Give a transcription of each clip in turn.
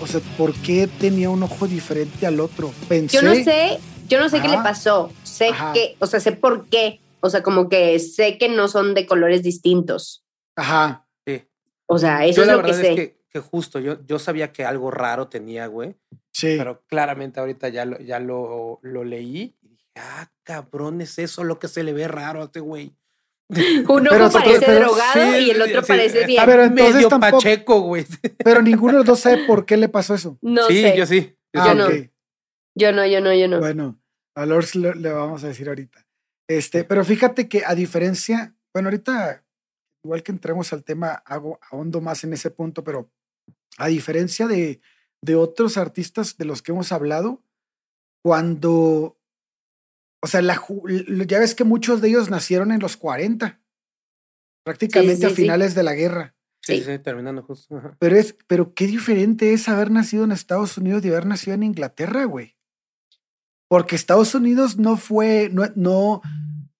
o sea, por qué tenía un ojo diferente al otro. Pensé. Yo no sé, yo no sé qué le pasó. Sé Ajá. que, o sea, sé por qué. O sea, como que sé que no son de colores distintos. Ajá. Sí. O sea, eso Yo es la lo que verdad sé. es que, que justo, yo, yo sabía que algo raro tenía, güey, Sí. pero claramente ahorita ya lo, ya lo, lo leí y dije, ah, cabrón, es eso lo que se le ve raro a este güey. Un Pero- parece pero- drogado Sí, y el otro sí, parece bien. Ver, entonces Medio tampoco- pacheco, güey. Pero ninguno de los dos sabe por qué le pasó eso. no sí, sé. yo sí. yo Ah, no. ok. Yo no, yo no, yo no. Bueno, a Lors le, le vamos a decir ahorita. Este, pero fíjate que a diferencia, bueno, ahorita, igual que entremos al tema, hago ahondo más en ese punto, pero a diferencia de, de otros artistas de los que hemos hablado, cuando, o sea, la, ya ves que muchos de ellos nacieron en los 40, prácticamente sí, a sí. finales de la guerra. Sí, Sí. sí, terminando justo. ajá. Pero es, pero qué diferente es haber nacido en Estados Unidos y haber nacido en Inglaterra, güey. Porque Estados Unidos no fue, no, no,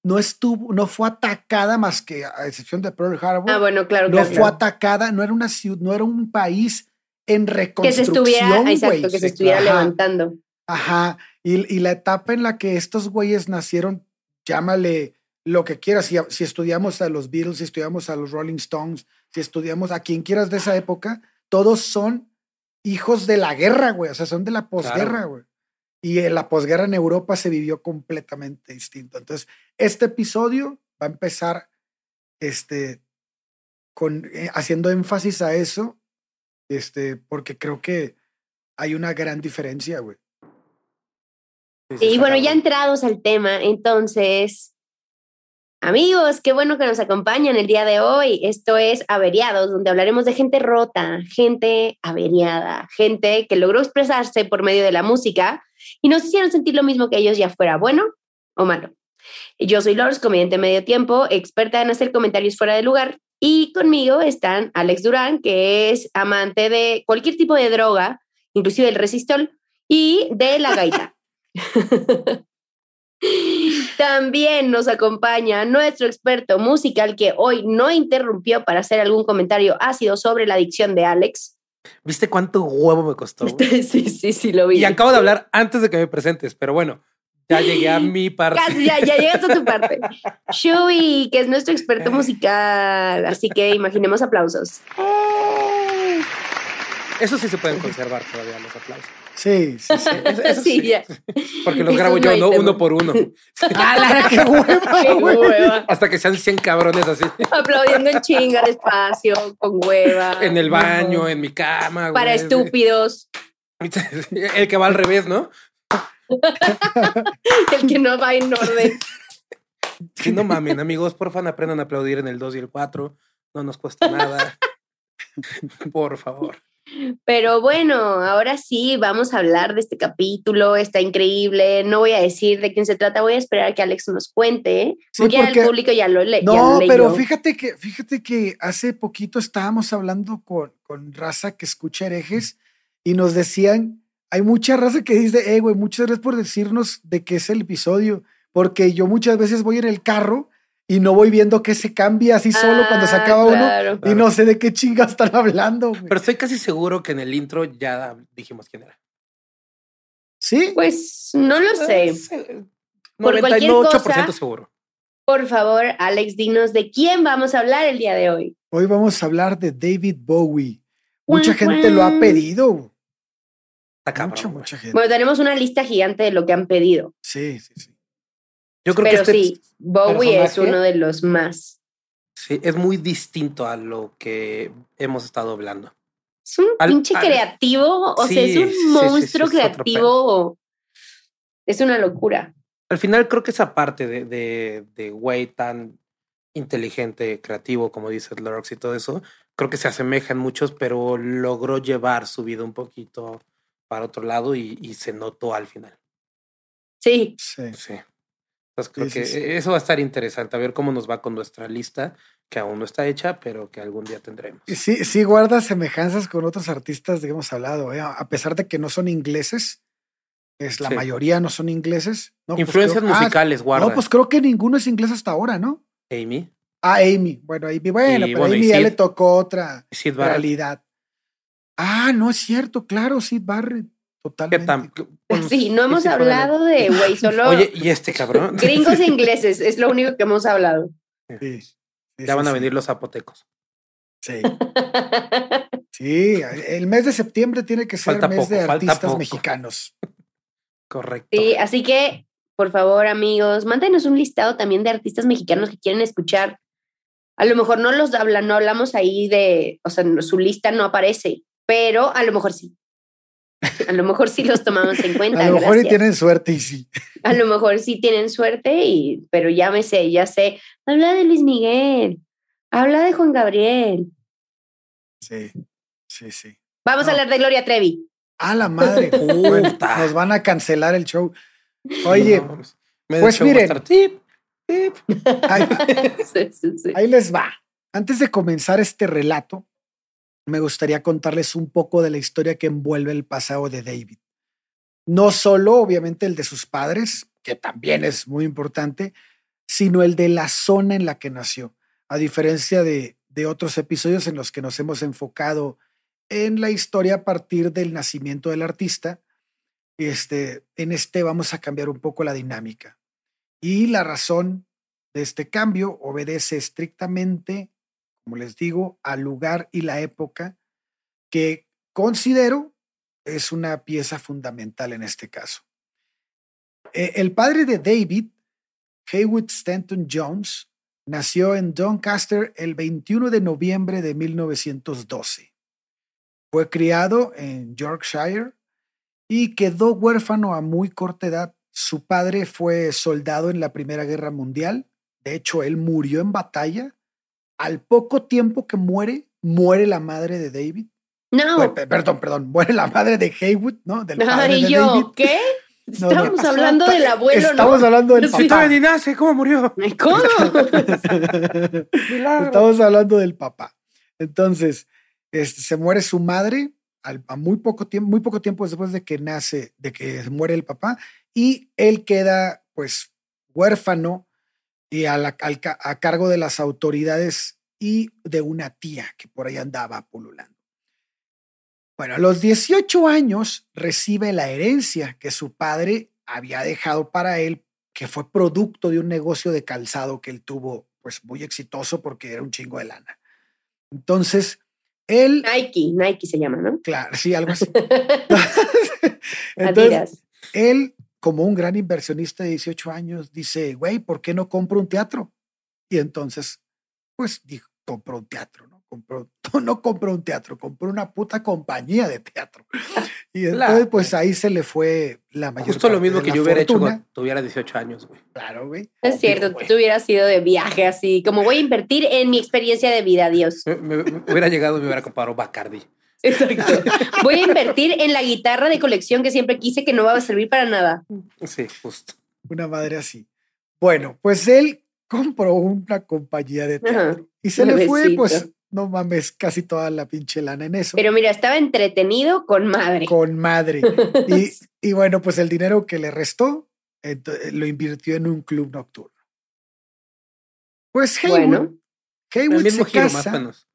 no estuvo, no fue atacada más que a excepción de Pearl Harbor. Ah, bueno, claro, no claro. fue claro. atacada, no era una ciudad, no era un país en Que se reconstrucción, estuviera, exacto, güey. que se estuviera Ajá. levantando. Ajá. Y, y la etapa en la que estos güeyes nacieron, llámale lo que quieras. Si, si estudiamos a los Beatles, si estudiamos a los Rolling Stones, si estudiamos a quien quieras de esa época, todos son hijos de la guerra, güey. O sea, son de la posguerra, güey. Y en la posguerra en Europa se vivió completamente distinto. Entonces, este episodio va a empezar este, con, eh, haciendo énfasis a eso, este, porque creo que hay una gran diferencia, güey. Y bueno, ya entrados al tema, entonces, amigos, qué bueno que nos acompañan el día de hoy. Esto es Averiados, donde hablaremos de gente rota, gente averiada, gente que logró expresarse por medio de la música y nos hicieron sentir lo mismo que ellos, ya fuera bueno o malo. Yo soy Lors, comediante medio tiempo, experta en hacer comentarios fuera de lugar. Y conmigo están Alex Durán, que es amante de cualquier tipo de droga, inclusive el resistol, y de la gaita. También nos acompaña nuestro experto musical que hoy no interrumpió para hacer algún comentario ácido sobre la adicción de Alex. ¿Viste cuánto huevo me costó? güey? Sí, sí, sí, lo vi. Y acabo de hablar antes de que me presentes, pero bueno, ya llegué a mi parte. Casi, ya, ya llegaste a tu parte. Shui, que es nuestro experto musical. Así que imaginemos aplausos. Eso sí se pueden conservar todavía los aplausos. Sí, sí, sí. Eso- eso Sí, sí. ya. Porque los Eso grabo yo, ¿no? tema. Uno por uno. ¡Hala, qué hueva, Qué hueva. Hasta que sean 100 cabrones así. Aplaudiendo en chinga despacio, con hueva. En el baño, en mi cama. Para güey. estúpidos. El que va al revés, ¿no? El que no va en orden. Sí, no mamen, amigos, porfa, aprendan a aplaudir en el 2 y el 4. No nos cuesta nada. Por favor. Pero bueno, ahora sí, vamos a hablar de este capítulo. Está increíble. No voy a decir de quién se trata. Voy a esperar a que Alex nos cuente. Sí, porque ya porque- el público ya lo, No, pero fíjate que, fíjate que hace poquito estábamos hablando con, con raza que escucha herejes y nos decían, hay mucha raza que dice, eh, güey, muchas gracias por decirnos de qué es el episodio, porque yo muchas veces voy en el carro y no voy viendo que se cambia así solo cuando se Ah, acaba claro. uno y no sé de qué chinga están hablando. güey. Pero estoy casi seguro que en el intro ya dijimos quién era. sí, Pues no lo sé. Eh, Por cualquier 98% cosa- seguro. Por favor, Alex, dinos de quién vamos a hablar el día de hoy. hoy vamos a hablar de David Bowie. Mucha gente lo ha pedido. Está cabrón. Mucha, mucha gente. Bueno, tenemos una lista gigante de lo que han pedido. Sí, sí, sí. Yo creo Pero que este sí, Bowie es uno de los más. sí, es muy distinto a lo que hemos estado hablando. Es un Al- pinche al- creativo, o sea, es un sí, sí, monstruo sí, es otro creativo. Es una locura. Al final creo que esa parte de, de, de güey tan inteligente, creativo, como dice Lorx y todo eso, creo que se asemeja en muchos, pero logró llevar su vida un poquito para otro lado y, y se notó al final. Sí, sí. Sí. Entonces creo Sí, que sí. eso va a estar interesante, a ver cómo nos va con nuestra lista, que aún no está hecha, pero que algún día tendremos. Sí, sí guarda semejanzas con otros artistas de que hemos hablado, ¿eh? a pesar de que no son ingleses, es la mayoría no son ingleses. No, pues Influencias ah, musicales, guarda. no, pues creo que ninguno es inglés hasta ahora, ¿no? Amy, Ah, Amy. Bueno, Amy, bueno, Y pero bueno, Amy ya le tocó otra realidad. Ah, no es cierto, claro, Sid Barrett. ¿Qué Totalmente. bueno, sí, no hemos de hablado de, güey, solo Oye, ¿y este cabrón? gringos e ingleses, es lo único que hemos hablado. Sí, sí, ya van a sí. venir los zapotecos. Sí, sí, el mes de septiembre tiene que ser Falta mes de poco, falta artistas mexicanos. Correcto. Sí, así que, por favor, amigos, mándenos un listado también de artistas mexicanos que quieren escuchar. A lo mejor no los hablan, no hablamos ahí de, o sea, su lista no aparece, pero a lo mejor sí. A lo mejor sí los tomamos en cuenta. A lo mejor y tienen suerte y sí. A lo mejor sí tienen suerte, y, pero ya me sé, ya sé. Habla de Luis Miguel, habla de Juan Gabriel. Sí, sí, sí. Vamos a hablar de Gloria Trevi. A la madre. Puta. nos van a cancelar el show. Oye, No, pues, me pues miren. tip, tip. ahí, Sí, sí, sí. ahí les va. Antes de comenzar este relato, me gustaría contarles un poco de la historia que envuelve el pasado de David. No solo, obviamente, el de sus padres, que también es muy importante, sino el de la zona en la que nació. A diferencia de, de otros episodios en los que nos hemos enfocado en la historia a partir del nacimiento del artista, este, en este vamos a cambiar un poco la dinámica. Y la razón de este cambio obedece estrictamente, como les digo, al lugar y la época que considero es una pieza fundamental en este caso. Eh, el padre de David, Haywood Stanton Jones, nació en Doncaster el 21 de noviembre de 1912. Fue criado en Yorkshire y quedó huérfano a muy corta edad. Su padre fue soldado en la Primera Guerra Mundial. De hecho, él murió en batalla. Al poco tiempo que muere, muere la madre de David. No. Bueno, perdón, perdón, muere la madre de Haywood, ¿no? Del padre Ay, de yo, David. ¿qué? No, no. Estamos hablando del abuelo, Estamos ¿no? hablando del Sí. papá. Todavía ni nace, ¿cómo murió? ¿Cómo? Estamos hablando del papá. Entonces, este, se muere su madre al- a muy poco tiempo, muy poco tiempo después de que nace, de que muere el papá, y él queda, pues, huérfano y a, la- al ca- a cargo de las autoridades y de una tía que por ahí andaba pululando. Bueno, a los 18 años recibe la herencia que su padre había dejado para él, que fue producto de un negocio de calzado que él tuvo, pues muy exitoso porque era un chingo de lana. Entonces, él, Nike, Nike se llama, ¿no? claro, sí, algo así. Entonces, Adidas. él, como un gran inversionista de 18 años, dice, güey, ¿por qué no compro un teatro? Y entonces, pues dijo, compró un teatro, ¿no? Compró, no compró un teatro, compró una puta compañía de teatro. Y entonces, pues ahí se le fue la mayor Justo lo parte mismo de que yo hubiera hecho fortuna. cuando tuviera 18 años, güey. Claro, güey. Es cierto, güey. tú hubieras sido de viaje así, como voy a invertir en mi experiencia de vida, Dios. Me, me- me hubiera llegado y me hubiera comprado Bacardi. Exacto. Voy a invertir en la guitarra de colección que siempre quise que no va a servir para nada. Sí, justo. Una madre así. Bueno, pues él compró una compañía de teatro y se le fue, pues, no mames, casi toda la pinche lana en eso. Pero mira, estaba entretenido con madre. con madre. Y, y bueno, pues el dinero que le restó lo invirtió en un club nocturno. Pues Haywood, Bueno. Mismo se giro, más o casa. menos.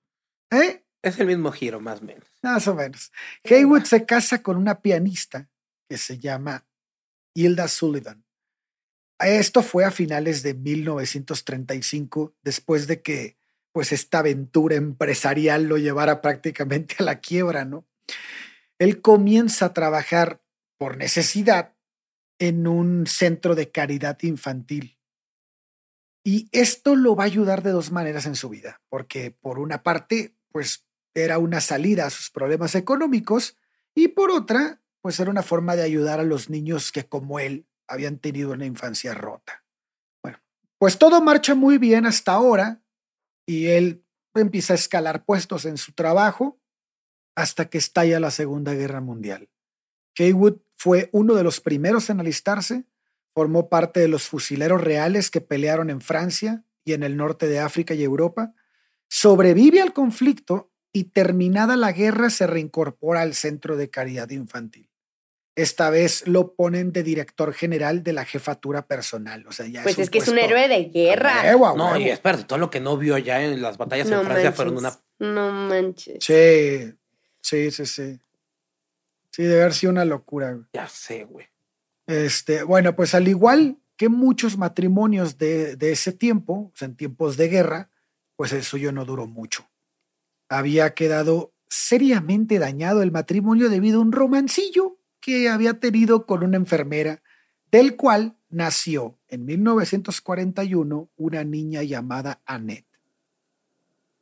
¿eh? Es el mismo giro, más o menos. Más o menos. Haywood se casa con una pianista que se llama Hilda Sullivan. Esto fue a finales de 1935, después de que pues esta aventura empresarial lo llevara prácticamente a la quiebra, ¿no? Él comienza a trabajar por necesidad en un centro de caridad infantil. Y esto lo va a ayudar de dos maneras en su vida, porque por una parte, pues era una salida a sus problemas económicos y por otra, pues era una forma de ayudar a los niños que como él habían tenido una infancia rota. Bueno, pues todo marcha muy bien hasta ahora y él empieza a escalar puestos en su trabajo hasta que estalla la Segunda Guerra Mundial. Haywood fue uno de los primeros en alistarse, formó parte de los fusileros reales que pelearon en Francia y en el norte de África y Europa, sobrevive al conflicto y terminada la guerra se reincorpora al Centro de Caridad Infantil. Esta vez lo ponen de director general de la jefatura personal. O sea, ya Pues es que es un héroe de guerra. huevo, No, huevo. y espérate, todo lo que no vio ya en las batallas No en Francia manches. fueron una. No manches. Sí, sí, sí, sí. Sí, debe haber sido una locura. güey. Ya sé, güey. Este, bueno, pues al igual que muchos matrimonios de, de ese tiempo, o sea, en tiempos de guerra, pues el suyo no duró mucho. Había quedado seriamente dañado el matrimonio debido a un romancillo que había tenido con una enfermera, del cual nació en 1941 una niña llamada Annette.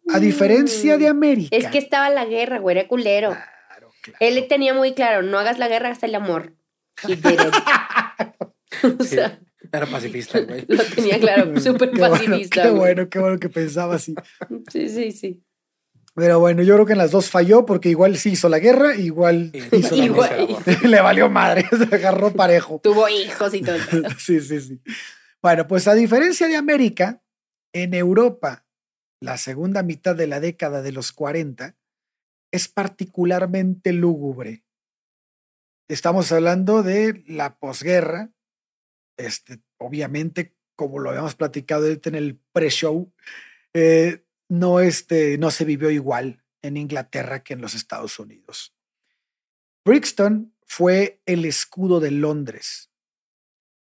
A diferencia de América. Mm. Es que estaba la guerra, güey, era culero. Claro, claro. Él tenía muy claro, no hagas la guerra, hasta el amor. It. o Sí, era pacifista, güey. lo tenía claro, súper bueno, pacifista. Qué bueno, qué bueno que pensaba así. Sí, sí, sí. Pero bueno, yo creo que en las dos falló porque igual sí hizo la guerra, igual hizo la Igual. misa. Le valió madre, se agarró parejo. Tuvo hijos y todo. Sí, sí, sí. Bueno, pues a diferencia de América, en Europa, la segunda mitad de la década de los 40 es particularmente lúgubre. Estamos hablando de la posguerra, este, obviamente, como lo habíamos platicado ahorita en el pre-show, eh, no, este, no se vivió igual en Inglaterra que en los Estados Unidos. Brixton fue el escudo de Londres.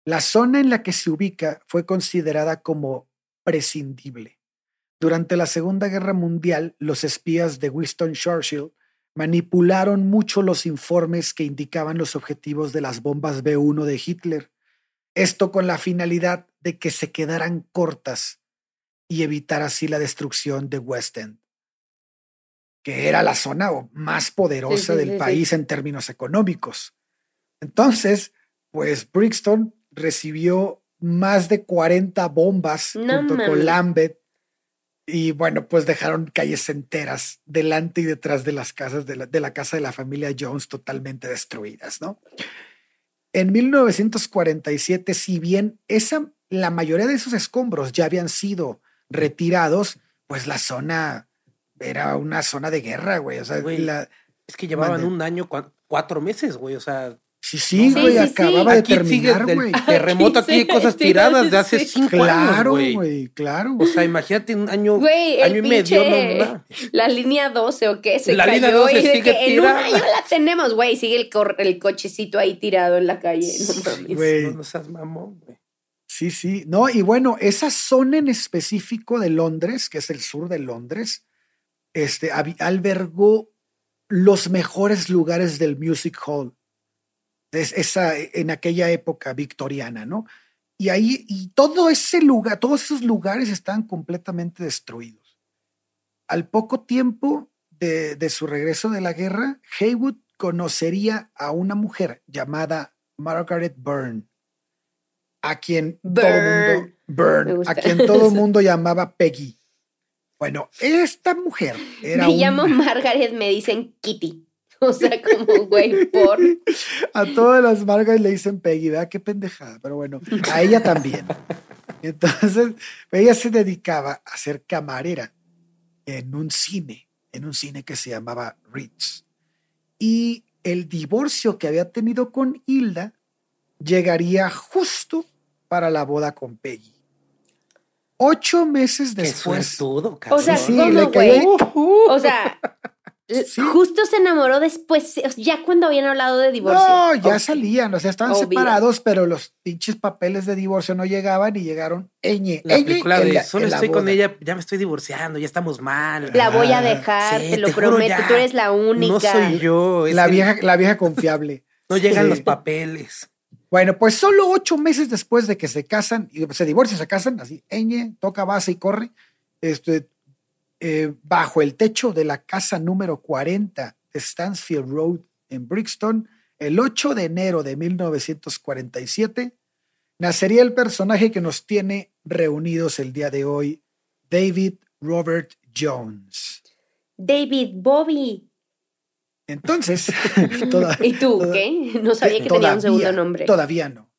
La zona en la que se ubica fue considerada como prescindible. Durante la Segunda Guerra Mundial, los espías de Winston Churchill manipularon mucho los informes que indicaban los objetivos de las bombas B-1 de Hitler. Esto con la finalidad de que se quedaran cortas y evitar así la destrucción de West End, que era la zona más poderosa sí, del sí, país en términos económicos. Entonces, pues Brixton recibió más de 40 bombas No junto con. Lambeth y bueno, pues dejaron calles enteras delante y detrás de las casas de la, de la casa de la familia Jones totalmente destruidas, ¿no? En 1947, si bien esa, la mayoría de esos escombros ya habían sido retirados, pues la zona era una zona de guerra, güey. O sea, Güey, la- Es que llevaban Mande. un año, cua- cuatro meses, güey. O sea, sí, sí, No, güey, sí, sí. acababa de aquí terminar, del güey. terremoto, aquí hay cosas tiradas de hace cinco años, Claro, güey. güey, claro. O sea, imagínate un año, Güey, año el y medio, pinche- no, no. La línea 12 o qué, se La cayó línea 12 y de sigue que en un año la tenemos, güey, sigue el, el cochecito ahí tirado en la calle. Güey. No seas mamón, güey. Sí, sí. No, y bueno, esa zona en específico de Londres, que es el sur de Londres, este, albergó los mejores lugares del Music Hall. Es, esa, en aquella época victoriana, ¿no? Y ahí, y todo ese lugar, todos esos lugares estaban completamente destruidos. Al poco tiempo de, de su regreso de la guerra, Haywood conocería a una mujer llamada Margaret Byrne, a quien todo mundo, a quien todo mundo llamaba Peggy. Bueno, esta mujer era Me llamo Margaret, me dicen Kitty. O sea, como, güey, por. A todas las Margaret le dicen Peggy, ¿verdad? Qué pendejada, pero bueno, a ella también. Entonces, ella se dedicaba a ser camarera en un cine, en un cine que se llamaba Ritz. Y el divorcio que había tenido con Hilda llegaría justo para la boda con Peggy. Ocho meses Qué después. suertudo, O sea, Sí, ¿cómo, le güey? cayó- O sea, Sí. justo se enamoró después, ya cuando habían hablado de divorcio. No, ya salían, o sea, estaban Obvio. separados, pero los pinches papeles de divorcio no llegaban y llegaron Eñe. La Eñe película de la- solo estoy con ella, ya me estoy divorciando, ya estamos mal. La voy a dejar, sí, te lo te prometo, ya. tú eres la única. No soy yo. La el- vieja, la vieja confiable. No llegan Sí. los papeles. Bueno, pues solo ocho meses después de que se casan, y se divorcian, se casan, así, Eñe, toca base y corre, este, eh, bajo el techo de la casa número 40 de Stansfield Road en Brixton, el 8 de enero de 1947, nacería el personaje que nos tiene reunidos el día de hoy, David Robert Jones. David Bobby. Entonces, toda- ¿Y tú toda- qué? No sabía que tenía un segundo nombre. Todavía no.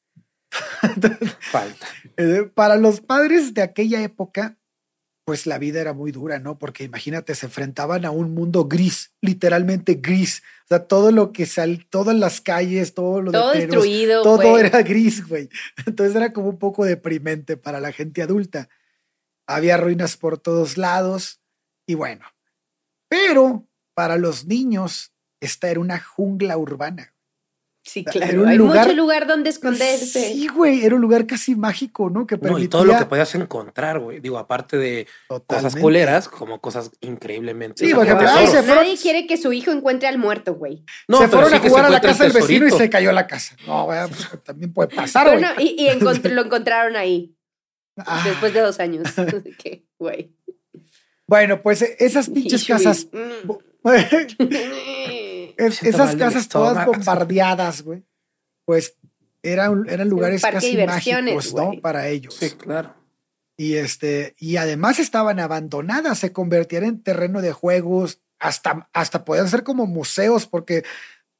Falta. Eh, para los padres de aquella época, pues la vida era muy dura, ¿no? Porque imagínate, se enfrentaban a un mundo gris, literalmente gris. O sea, todo lo que sal, todas las calles, todo lo Todo de destruido, todo era gris, güey. Entonces era como un poco deprimente para la gente adulta. Había ruinas por todos lados y bueno. Pero para los niños, esta era una jungla urbana. Sí, Era claro. un Hay lugar- mucho lugar donde esconderse. Sí, güey, era un lugar casi mágico, ¿no? Que No, permitía y todo lo que podías encontrar, güey. Digo, aparte de cosas Totalmente. culeras, como cosas increíblemente. Sí, o por sea, ejemplo, tesoros. ay, se fueron- Nadie quiere que su hijo encuentre al muerto, güey. No, se fueron sí a jugar a la casa del vecino y se cayó la casa. No, güey, pues, también puede pasar, güey. Bueno, y, y encont- lo encontraron ahí, Ah, después de dos años. ¿Qué, güey? Bueno, pues esas pinches casas, Shui, es- esas casas todas bombardeadas, güey, pues eran, eran lugares casi mágicos, ¿no? güey. Para ellos. Sí, claro. Y este, y además estaban abandonadas, se convertían en terreno de juegos, hasta, hasta podían ser como museos, porque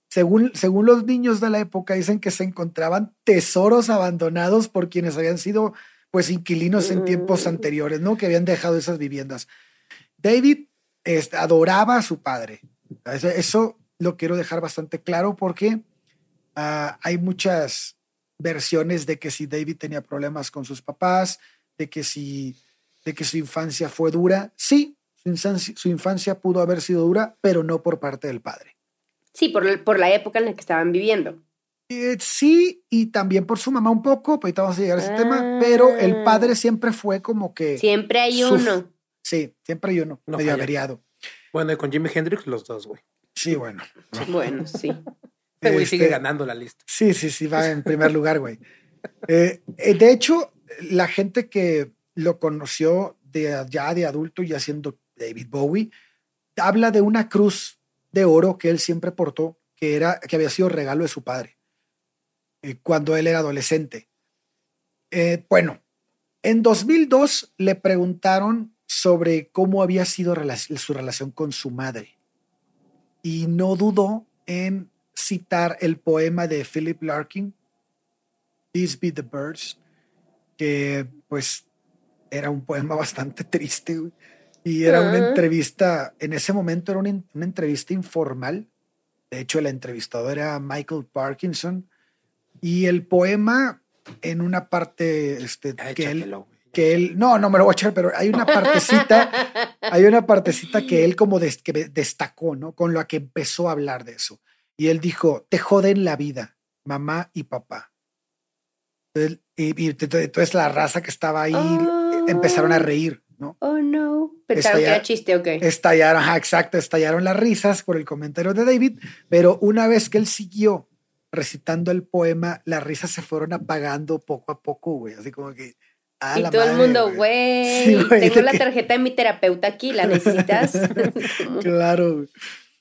según, según los niños de la época dicen que se encontraban tesoros abandonados por quienes habían sido pues inquilinos en tiempos Mm. anteriores, ¿no? Que habían dejado esas viviendas. David este, adoraba a su padre. Eso lo quiero dejar bastante claro porque ah, hay muchas versiones de que si David tenía problemas con sus papás, de que si de que su infancia fue dura. Sí, su infancia, su infancia pudo haber sido dura, pero no por parte del padre. Sí, por, la- por la época en la que estaban viviendo. Eh, sí, y también por su mamá un poco, pues ahorita vamos a llegar a ese tema, Ah. pero el padre siempre fue como que... Siempre hay uno. Sí, siempre hay uno, No medio falla. averiado. Bueno, y con Jimi Hendrix los dos, güey. Sí, bueno. Bueno, sí. Este güey sigue ganando la lista. Sí, sí, sí, va en primer lugar, güey. Eh, eh, de hecho, la gente que lo conoció de, ya de adulto y haciendo David Bowie, habla de una cruz de oro que él siempre portó, que, era, que había sido regalo de su padre eh, cuando él era adolescente. Eh, bueno, en 2002 le preguntaron sobre cómo había sido rela- su relación con su madre y no dudó en citar el poema de Philip Larkin, These Be the Birds, que pues era un poema bastante triste güey, y era una Ah. entrevista, en ese momento era una, en- una entrevista informal, de hecho el entrevistador era Michael Parkinson y el poema en una parte este, que él. Que él, no, no me lo voy a echar, pero hay una partecita, hay una partecita que él como des- que destacó, ¿no? Con la que empezó a hablar de eso. Y él dijo, te joden la vida, mamá y papá. Entonces, y, y ent- entonces la raza que estaba ahí Oh. empezaron a reír, ¿no? Oh, no. Pensaron que era chiste, ok. Estallaron, ajá, exacto, estallaron las risas por el comentario de David, pero una vez que él siguió recitando el poema, las risas se fueron apagando poco a poco, güey, así como que... a Y todo el mundo, güey, Sí, tengo la tarjeta de mi terapeuta aquí, ¿la necesitas? Claro,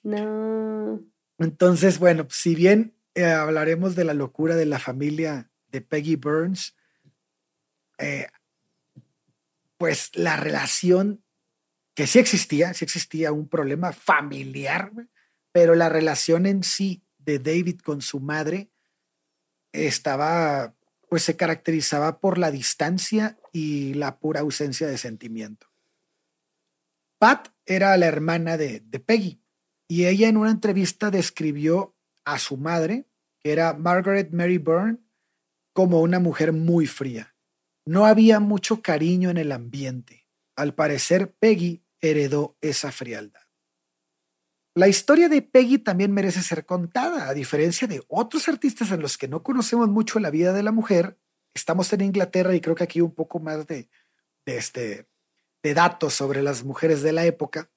no. Entonces, bueno, si bien eh, hablaremos de la locura de la familia de Peggy Burns, eh, pues la relación que sí existía, sí existía un problema familiar, pero la relación en sí de David con su madre estaba, pues se caracterizaba por la distancia y la pura ausencia de sentimiento. Pat era la hermana de, de Peggy y ella en una entrevista describió a su madre, que era Margaret Mary Byrne, como una mujer muy fría. no había mucho cariño en el ambiente. Al parecer, Peggy heredó esa frialdad. La historia de Peggy también merece ser contada, a diferencia de otros artistas en los que no conocemos mucho la vida de la mujer. Estamos en Inglaterra y creo que aquí un poco más de, de, este, de datos sobre las mujeres de la época.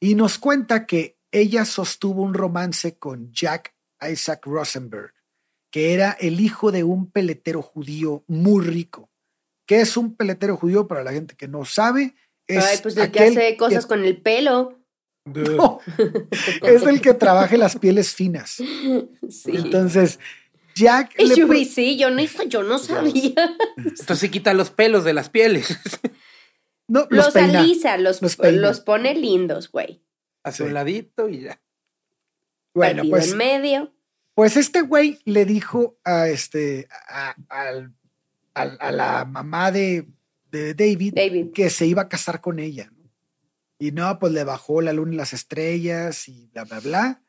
Y nos cuenta que ella sostuvo un romance con Jack Isaac Rosenberg, que era el hijo de un peletero judío muy rico. ¿Qué es un peletero judío para la gente que no sabe? Es Ay, pues el que hace cosas con el pelo. No, es el que trabaja las pieles finas. Sí. Entonces, Jack. Y le yo, pro- sí, yo no, yo no sabía. Entonces quita los pelos de las pieles. no, los, Los, peina. alisa, los, los peina. los pone lindos, güey. Hace Sí. un ladito y ya. Bueno, Partido pues, en medio. pues este güey le dijo a este a, al- al- a la mamá de, de David, David. que se iba a casar con ella. Y no, pues le bajó la luna y las estrellas y bla, bla, bla.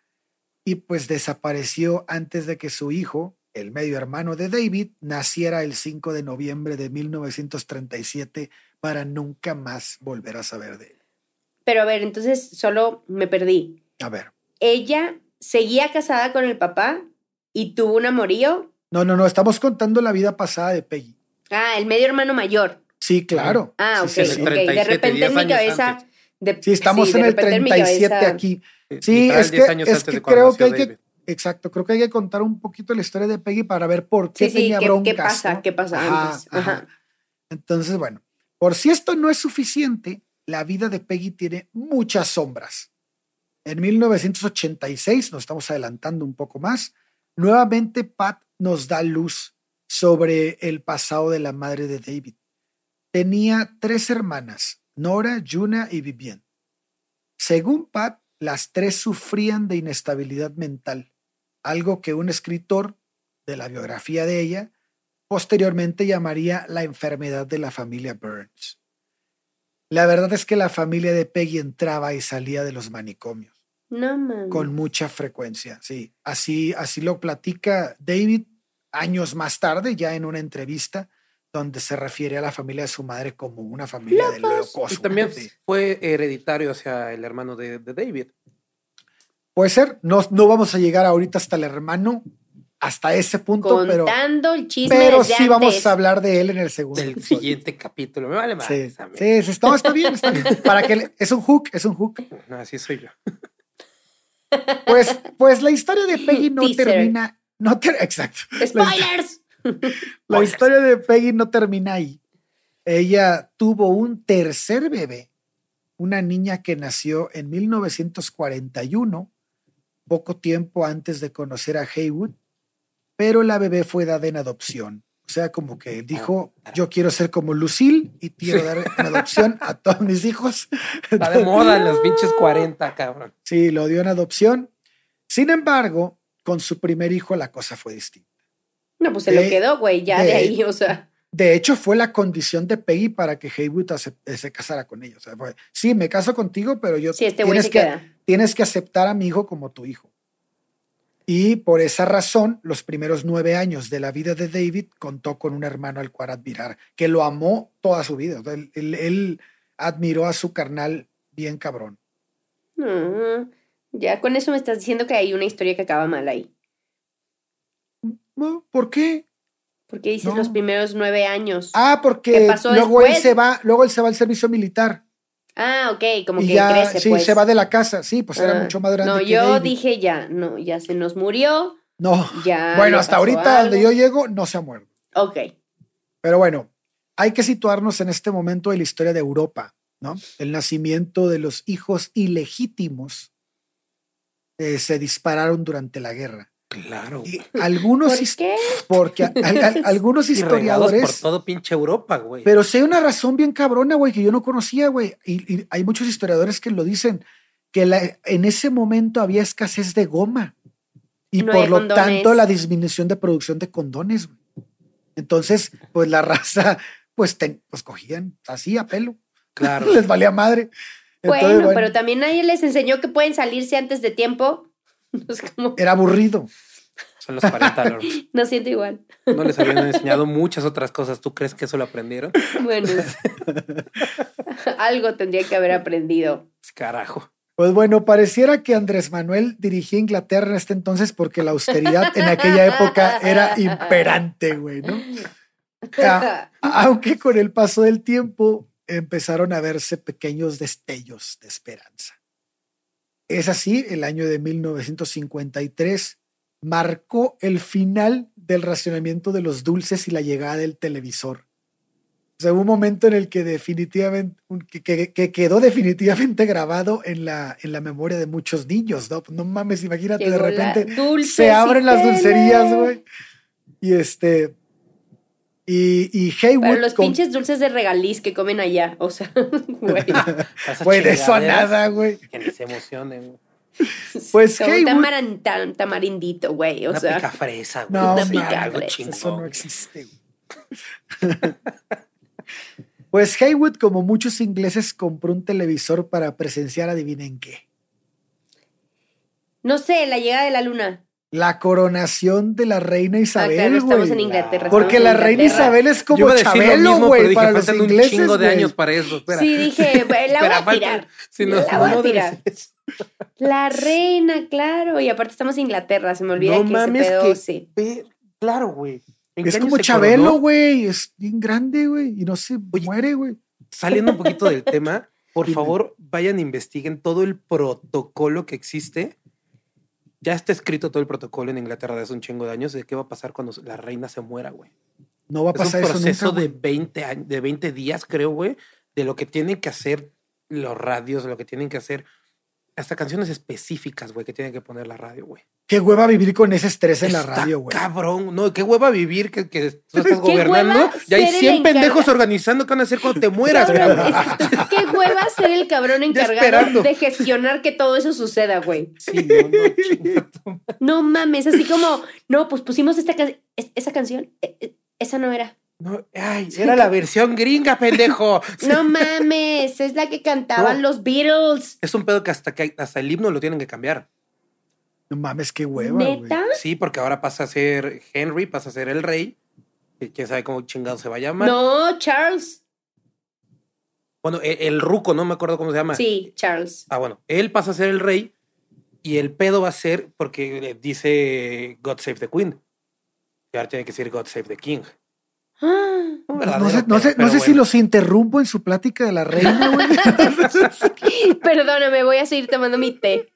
Y pues desapareció antes de que su hijo, el medio hermano de David, naciera el 5 de noviembre de 1937 para nunca más volver a saber de él. Pero a ver, entonces solo me perdí. A ver. Ella seguía casada con el papá y tuvo un amorío. No, no, no, estamos contando la vida pasada de Peggy. Ah, el medio hermano mayor. Sí, claro. Ah, ok, Sí, sí, sí. ok. De 37, repente 10 en mi cabeza. antes. De- Sí, estamos sí, en de el repente en mi 37 cabeza- aquí. Eh, Sí, es 10 que, es que creo que hay que, exacto, creo que hay que contar un poquito la historia de Peggy para ver por qué Sí, sí, tenía ¿qué, broncas. qué pasa? ¿no? ¿Qué pasa Ajá, antes? ajá. Ajá. Entonces, bueno, por si esto no es suficiente, la vida de Peggy tiene muchas sombras. En 1986, nos estamos adelantando un poco más, nuevamente Pat nos da luz sobre el pasado de la madre de David. Tenía tres hermanas, Nora, Juna y Vivienne. Según Pat, las tres sufrían de inestabilidad mental, algo que un escritor de la biografía de ella posteriormente llamaría la enfermedad de la familia Burns. La verdad es que la familia de Peggy entraba y salía de los manicomios No con mucha frecuencia, sí. Así, así lo platica David años más tarde, ya en una entrevista, donde se refiere a la familia de su madre como una familia de locos. Y también fue hereditario hacia el hermano de, de David. Puede ser, no, no vamos a llegar ahorita hasta el hermano, hasta ese punto, pero, Contando el chisme pero sí vamos a hablar de él en el segundo. Del episodio. siguiente capítulo. Me vale más. Sí, sí, sí, está, está bien, está bien. Para que le- es un hook, es un hook. Así soy yo. Pues, pues la historia de Peggy no Teaser. termina, no ter- exacto. La, ¡Spoilers! la historia de Peggy no termina ahí. Ella tuvo un tercer bebé, una niña que nació en 1941, poco tiempo antes de conocer a Haywood, pero la bebé fue dada en adopción. O sea, como que dijo, yo quiero ser como Lucille y quiero dar en adopción a todos mis hijos. Está de moda en los pinches 40, cabrón. Sí, lo dio en adopción. Sin embargo, con su primer hijo la cosa fue distinta. No, pues se De- lo quedó, güey, ya de, de- ahí, o sea. De hecho, fue la condición de Peggy para que Haywood se casara con ella. O sea, fue, sí, me caso contigo, pero yo Sí, este güey se que, queda. tienes que aceptar a mi hijo como tu hijo. Y por esa razón, los primeros nueve años de la vida de David contó con un hermano al cual admirar, que lo amó toda su vida. Él, él- él admiró a su carnal bien cabrón. No, ya con eso me estás diciendo que hay una historia que acaba mal ahí. ¿Por qué? Porque dices No. los primeros nueve años. Ah, ¿Qué porque luego él se va, luego él se va al servicio militar. Ah, ok, como y que ya, crece, sí, pues. se va de la casa. Sí, pues era Ah, mucho más grande No, que yo David. dije ya, no, ya se nos murió, No. ya. bueno, hasta ahorita donde algo. yo llego no se ha muerto. Ok. Pero bueno, hay que situarnos en este momento de la historia de Europa, ¿no? El nacimiento de los hijos ilegítimos eh, se dispararon durante la guerra. Claro. Y algunos, ¿Por qué? porque a- a- a- algunos Y regados por historiadores, todo pinche Europa, güey. pero sí hay una razón bien cabrona, güey, que yo no conocía, güey. Y, y hay muchos historiadores que lo dicen, que la- en ese momento había escasez de goma. Y No por lo condones. tanto la disminución de producción de condones. güey. Entonces, pues la raza, pues, ten- pues cogían así a pelo. Claro. Les valía madre. Bueno, Entonces, pero también nadie les enseñó que pueden salirse antes de tiempo. Es como, era aburrido. Son los 40, Lord. No siento igual. No les habían enseñado muchas otras cosas. ¿Tú crees que eso lo aprendieron? Bueno, algo tendría que haber aprendido. Carajo. Pues bueno, pareciera que Andrés Manuel dirigía Inglaterra en este entonces porque la austeridad en aquella época era imperante, güey, ¿no? Aunque con el paso del tiempo empezaron a verse pequeños destellos de esperanza. Es así, el año de 1953 marcó el final del racionamiento de los dulces y la llegada del televisor. O sea, hubo un momento en el que definitivamente, que, que- que quedó definitivamente grabado en la, en la memoria de muchos niños, ¿no? No mames, imagínate, de Llegó repente se abren las tele. dulcerías, güey. Y este, y, y Haywood. Para los con- pinches dulces de regaliz que comen allá. O sea, güey. Güey, de eso nada, güey. Que ni se emocionen. güey. Pues Haywood- tamaran- tam- tamarindito, güey. O Una sea, pica fresa, güey. No, Una pica algo fresa, chingón. Eso no existe. güey. pues Haywood, como muchos ingleses, compró un televisor para presenciar, adivinen qué. no sé, la llegada de la luna. La coronación de la reina Ah, Isabel, claro, estamos en Inglaterra. Porque estamos la reina. Isabel es como Chabelo, güey, pero dije, para los ingleses, un chingo de años para eso. Espera. Sí, dije, la voy a tirar. sí, no, La voy a tirar. La reina, claro. Y aparte estamos en Inglaterra, se me olvida No que mames, ese pedo, que- sí. Claro, güey. ¿En Es como Chabelo, güey. Es bien grande, güey. Y no se Oye, muere, güey. Saliendo un poquito del tema, por favor, vayan, investiguen todo el protocolo que existe. Ya está escrito todo el protocolo en Inglaterra de hace un chingo de años de qué va a pasar cuando la reina se muera, güey. No va a Es un pasar eso proceso nunca, de güey. 20 años, de 20 días, creo, güey, de lo que tienen que hacer los radios, lo que tienen que hacer hasta canciones específicas, güey, que tienen que poner la radio, güey. Qué hueva vivir con ese estrés en la radio, güey. Cabrón, no, qué hueva vivir que, que tú estás Qué gobernando y hay ser el 100 pendejos organizando qué van a hacer cuando te mueras, Cabrón, es- qué hueva ser el cabrón encargado de gestionar que todo eso suceda, güey. Sí, no, no, No mames, así como, no, pues pusimos esta can- es- esa canción, eh, eh, esa no era. No, ay, era la versión gringa, pendejo. No mames, es la que cantaban No. los Beatles. Es un pedo que hasta, que hasta el himno lo tienen que cambiar. No mames, qué hueva, güey. ¿Neta? Sí, porque ahora pasa a ser Henry, pasa a ser el rey. Y quién sabe cómo chingado se va a llamar. No, Charles. Bueno, el, el ruco, no me acuerdo cómo se llama. Sí, Charles. Ah, bueno, él pasa a ser el rey y el pedo va a ser porque le dice God Save the Queen. Y ahora tiene que decir God Save the King. Ah, No sé, no sé, no si los interrumpo en su plática de la reina, güey. Perdóname, voy a seguir tomando mi té.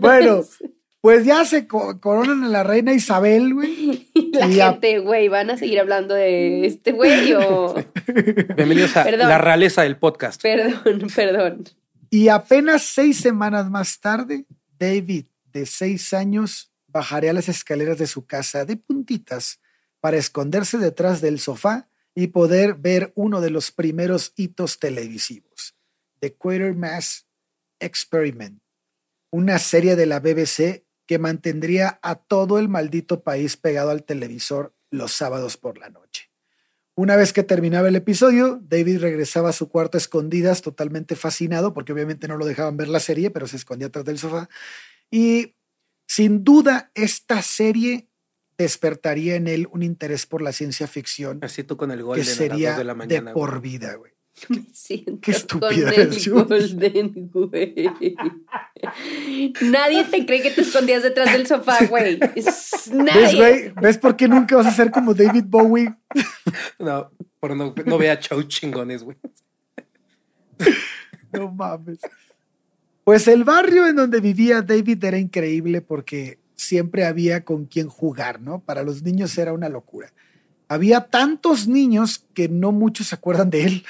bueno, pues ya se co- coronan a la reina Isabel, güey. La Y gente, güey, ¿van a seguir hablando de este güey o...? Bienvenidos a Perdón. la realeza del podcast. Perdón, perdón. Y apenas seis semanas más tarde, David, de seis años, bajaría las escaleras de su casa de puntitas para esconderse detrás del sofá y poder ver uno de los primeros hitos televisivos, The Quatermass Experiment, una serie de la BBC que mantendría a todo el maldito país pegado al televisor los sábados por la noche. Una vez que terminaba el episodio, David regresaba a su cuarto a escondidas, totalmente fascinado, porque obviamente no lo dejaban ver la serie, pero se escondía atrás del sofá. Y sin duda, esta serie despertaría en él un interés por la ciencia ficción Así tú con el que Golden a las sería 2 de la de mañana. por güey. vida, güey. Me siento Qué estúpida con el. Golden, güey. Nadie te cree que te escondías detrás del sofá, güey. Es- ¿Ves, Nadie. güey? ¿Ves por qué nunca vas a ser como David Bowie? No, por no, no vea show chingones, güey. No mames. Pues el barrio en donde vivía David era increíble porque siempre había con quien jugar, ¿no? Para los niños era una locura. Había tantos niños que no muchos se acuerdan de él.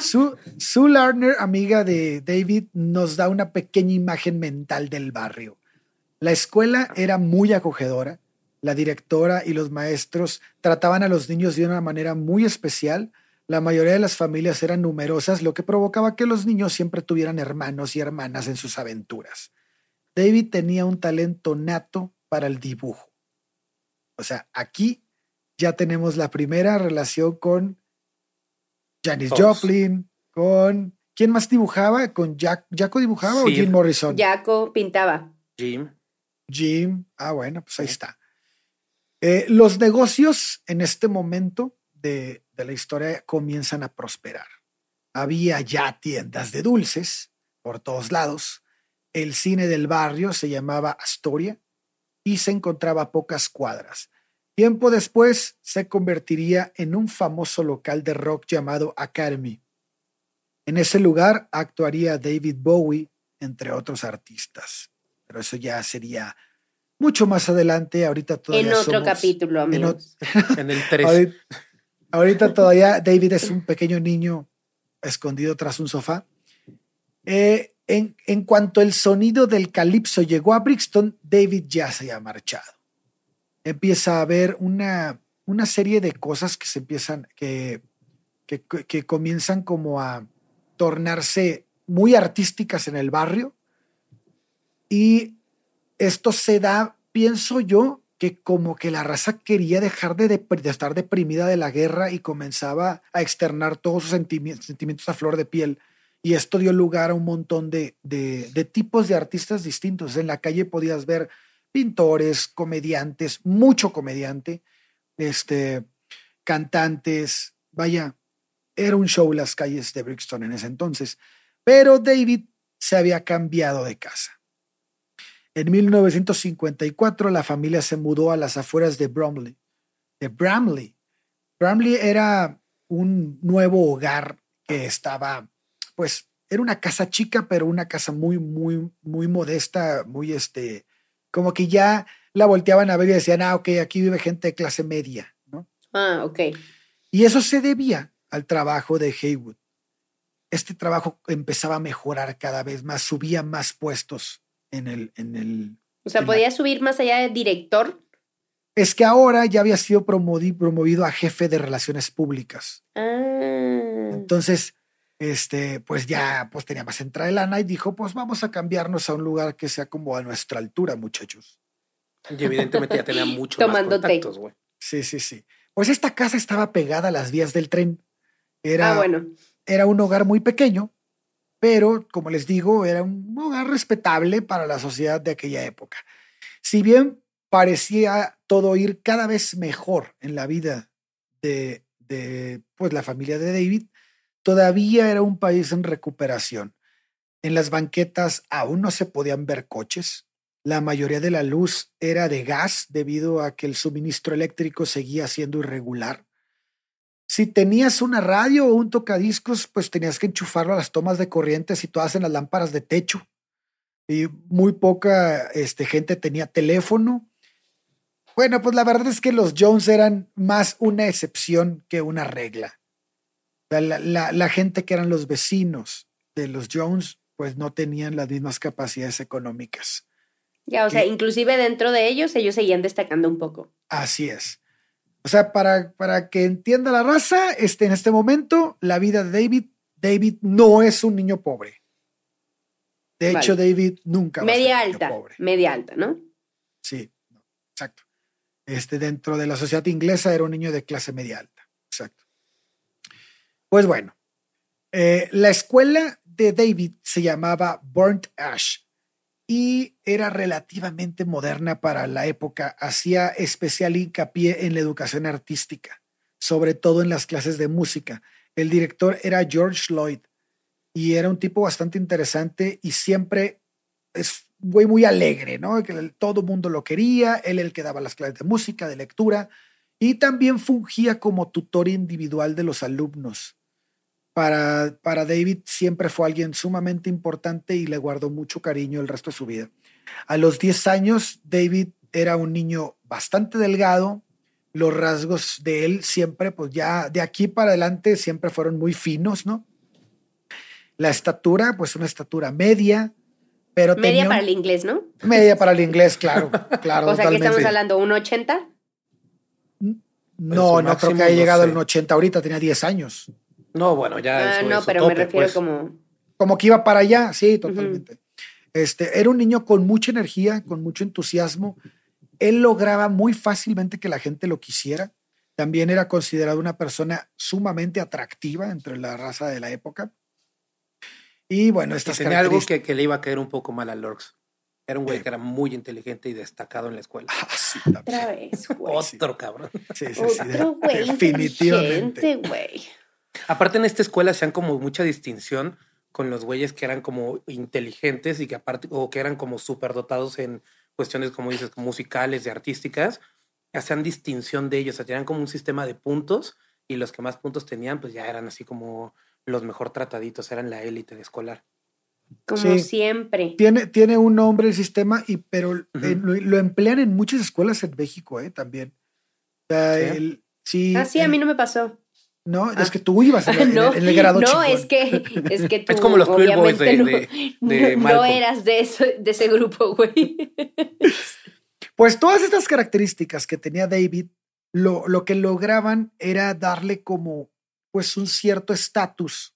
Sue, Sue Lardner, amiga de David, nos da una pequeña imagen mental del barrio. La escuela era muy acogedora. La directora y los maestros trataban a los niños de una manera muy especial. La mayoría de las familias eran numerosas, lo que provocaba que los niños siempre tuvieran hermanos y hermanas en sus aventuras. David tenía un talento nato para el dibujo. O sea, aquí ya tenemos la primera relación con Janis. Joplin, con... ¿Quién más dibujaba? ¿Con Jack, Jaco dibujaba o. Jim Morrison? Jaco pintaba. Jim. Jim. Ah, bueno, pues ahí está. Eh, los negocios en este momento de, de la historia comienzan a prosperar. Había ya tiendas de dulces por todos lados. El cine del barrio se llamaba Astoria y se encontraba a pocas cuadras. Tiempo después se convertiría en un famoso local de rock llamado Academy. En ese lugar actuaría David Bowie, entre otros artistas. Pero eso ya sería mucho más adelante. Ahorita todavía En otro somos- capítulo, en amigos. En el 3. Ahorita, ahorita todavía David es un pequeño niño escondido tras un sofá. Eh, en, en cuanto el sonido del calipso llegó a Brixton, David ya se había marchado. Empieza a haber una, una serie de cosas que se empiezan, que, que, que comienzan como a tornarse muy artísticas en el barrio. Y esto se da, pienso yo, que como que la raza quería dejar de, de estar deprimida de la guerra y comenzaba a externar todos sus sentimi- sentimientos a flor de piel. Y esto dio lugar a un montón de, de- tipos de artistas distintos. En la calle podías ver pintores, comediantes, mucho comediante, este, cantantes, vaya, era un show las calles de Brixton en ese entonces. Pero David se había cambiado de casa. En 1954 la familia se mudó a las afueras de Bromley. De Bramley. Bramley era un nuevo hogar que estaba, pues, era una casa chica, pero una casa muy, muy, muy modesta, muy este, como que ya la volteaban a ver y decían, ah, ok, aquí vive gente de clase media, ¿no? Ah, ok. Y eso se debía al trabajo de Haywood. Este trabajo empezaba a mejorar cada vez más, subía más puestos en el, en el... O sea, la- podía subir más allá de director. Es que ahora ya había sido promovido a jefe de relaciones públicas. Ah. Entonces, este, pues ya pues tenía más entrada de lana y dijo, pues vamos a cambiarnos a un lugar que sea como a nuestra altura, muchachos. Y evidentemente ya tenía mucho Tomando más contactos, güey. Sí, sí, sí. Pues esta casa estaba pegada a las vías del tren. Era, Ah, bueno. era un hogar muy pequeño, pero como les digo, era un hogar respetable para la sociedad de aquella época. Si bien parecía todo ir cada vez mejor en la vida de, de pues, la familia de David, todavía era un país en recuperación. En las banquetas aún no se podían ver coches. La mayoría de la luz era de gas debido a que el suministro eléctrico seguía siendo irregular. Si tenías una radio o un tocadiscos, pues tenías que enchufarlo a las tomas de corriente situadas en las lámparas de techo. Y muy poca este, gente tenía teléfono. Bueno, pues la verdad es que los Jones eran más una excepción que una regla. La, la- gente que eran los vecinos de los Jones, pues no tenían las mismas capacidades económicas. Ya, o sea, inclusive dentro de ellos, ellos seguían destacando un poco. Así es. O sea, para, para que entienda la raza, este, en este momento, la vida de David, David no es un niño pobre. De hecho. David nunca va a ser Media un niño alta, pobre. media alta, ¿no? Sí, exacto. Este, dentro de la sociedad inglesa era un niño de clase media alta. Exacto. Pues bueno, eh, la escuela de David se llamaba Burnt Ash y era relativamente moderna para la época. Hacía especial hincapié en la educación artística, sobre todo en las clases de música. El director era George Lloyd y era un tipo bastante interesante y siempre es güey muy alegre, ¿no? Todo el mundo lo quería, él el que daba las clases de música, de lectura, y también fungía como tutor individual de los alumnos. Para, para David siempre fue alguien sumamente importante y le guardó mucho cariño el resto de su vida. A los 10 años, David era un niño bastante delgado, los rasgos de él siempre, pues ya de aquí para adelante, siempre fueron muy finos, ¿no? La estatura, pues una estatura media, pero Media tenía un- para el inglés, ¿no? Media para el inglés, claro, claro. o sea, que estamos hablando, ¿un 80? No, su no creo que haya no llegado sé. al 80 ahorita, tenía 10 años. No, bueno, ya. Ah, no, en su pero me refiero pues. como... Como que iba para allá, sí, totalmente. Este, era un niño con mucha energía, con mucho entusiasmo. Él lograba muy fácilmente que la gente lo quisiera. También era considerado una persona sumamente atractiva entre la raza de la época. Y bueno, Y estas tenía algo que, que le iba a caer un poco mal a Lorx. Era un güey Sí. que era muy inteligente y destacado en la escuela. Ah, sí, Otra vez, güey. Otro cabrón. sí, sí, sí, Otro güey definitivamente. güey. Aparte en esta escuela hacían como mucha distinción con los güeyes que eran como inteligentes y que aparte, o que eran como superdotados en cuestiones, como dices, musicales y artísticas, hacían distinción de ellos, o sea, tenían como un sistema de puntos y los que más puntos tenían, pues ya eran así como los mejor trataditos, eran la élite escolar. Como Sí. siempre. Tiene, tiene un nombre el sistema, y, pero eh, lo, lo emplean en muchas escuelas en México, ¿eh? También. O sea, ¿Sí? el- sí, Ah, sí, a mí no me pasó. No, Ah. es que tú ibas en, el- en no, el, en el grado no chingón. es que es que tú Es como los Queer Boys de- no, de- no- de no eras de eso, de ese grupo, güey. Pues todas estas características que tenía David, lo, lo que lograban era darle como pues un cierto estatus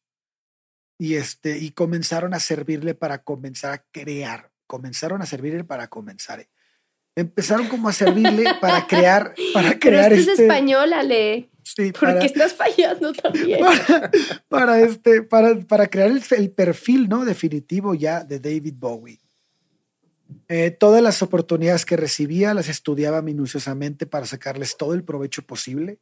y este y comenzaron a servirle para comenzar a crear, comenzaron a servirle para comenzar. Empezaron como a servirle para crear, para Pero crear este es este, español, Ale. Sí, ¿Por para- estás fallando también? para, para este, para, para crear el, el perfil ¿no? definitivo ya de David Bowie. Eh, todas las oportunidades que recibía las estudiaba minuciosamente para sacarles todo el provecho posible.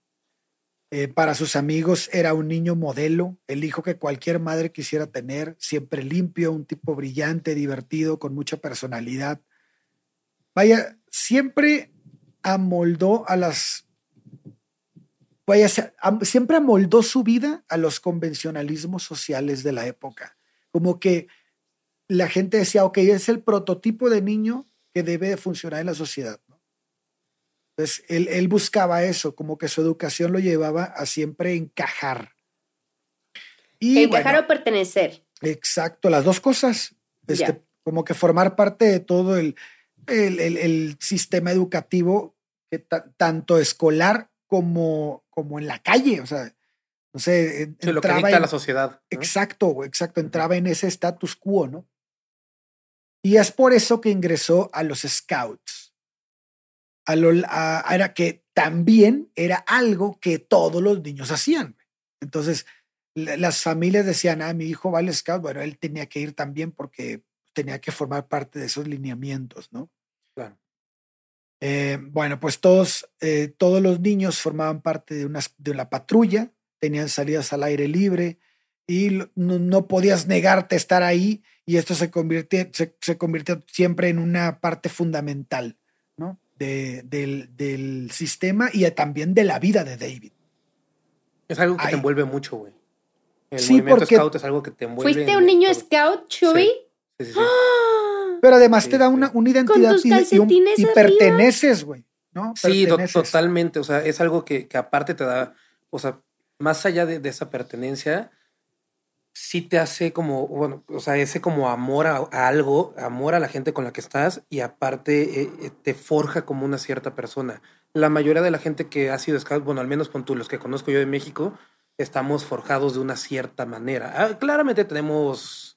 Eh, para sus amigos era un niño modelo, el hijo que cualquier madre quisiera tener, siempre limpio, un tipo brillante, divertido, con mucha personalidad. Vaya, siempre amoldó a las vaya, siempre amoldó su vida a los convencionalismos sociales de la época. Como que la gente decía, ok, es el prototipo de niño que debe de funcionar en la sociedad. ¿no? Entonces, él, él buscaba eso, como que su educación lo llevaba a siempre encajar. Y Encajar bueno, o pertenecer. Exacto, las dos cosas. Este. Como que formar parte de todo el, el, el- el sistema educativo, que ta- tanto escolar como, como en la calle. O sea, no sé, lo que dicta en- la sociedad. ¿no? Exacto, exacto, entraba en ese status quo, ¿no? Y es por eso que ingresó a los Scouts. A lo, a- era que también era algo que todos los niños hacían. Entonces, la- las familias decían, ah, mi hijo va al Scout, bueno, él tenía que ir también porque tenía que formar parte de esos lineamientos, ¿no? Claro. Eh, bueno, pues todos, eh, todos los niños formaban parte de una, de una patrulla, tenían salidas al aire libre y no, no podías negarte a estar ahí y esto se convirtió, se, se convirtió siempre en una parte fundamental ¿no? de- del, del sistema y también de la vida de David. Es algo que Ay. te envuelve mucho, güey. El Sí, movimiento porque- scout es algo que te envuelve. ¿Fuiste un niño scout, Chuy? Sí, sí, sí. ¡Ah! Pero además Sí, te da una, una identidad y- y, un- perteneces, güey. ¿no? Sí, Perteneces. totalmente. O sea, es algo que, que aparte te da, o sea, más allá de, de esa pertenencia, sí te hace como, bueno, o sea, ese como amor a, a algo, amor a la gente con la que estás y aparte eh, eh, te forja como una cierta persona. La mayoría de la gente que ha sido scout, bueno, al menos con tú, los que conozco yo de México, estamos forjados de una cierta manera. Ah, claramente tenemos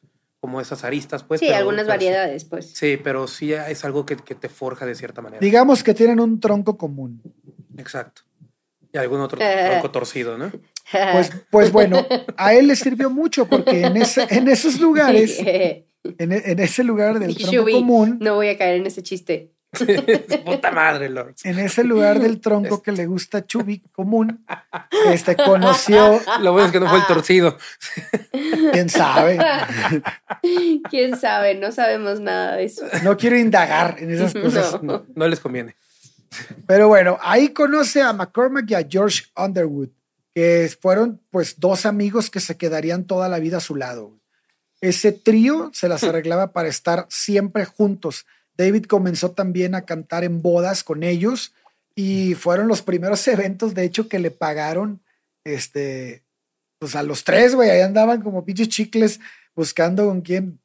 como esas aristas, pues. sí, pero- algunas pero sí- variedades, pues. Sí, pero sí es algo que, que te forja de cierta manera. Digamos que tienen un tronco común. Exacto. Y algún otro Eh. tronco torcido, ¿no? Pues, pues bueno, a él le sirvió mucho porque en, ese, en esos lugares, en, en ese lugar del tronco Shubi, común, No voy a caer en ese chiste. Puta madre, Lord. en ese lugar del tronco que le gusta a Chubi común, este conoció, Lo bueno es que no fue el torcido. quién sabe, ¿Quién sabe? No sabemos nada de eso. no quiero indagar en esas cosas. No. No les conviene. Pero bueno, ahí conoce a McCormack y a George Underwood, que fueron pues dos amigos que se quedarían toda la vida a su lado. Ese trío se las arreglaba para estar siempre juntos. David comenzó también a cantar en bodas con ellos y fueron los primeros eventos, de hecho, que le pagaron este, pues a los tres, güey, ahí andaban como pinches chicles buscando con quién,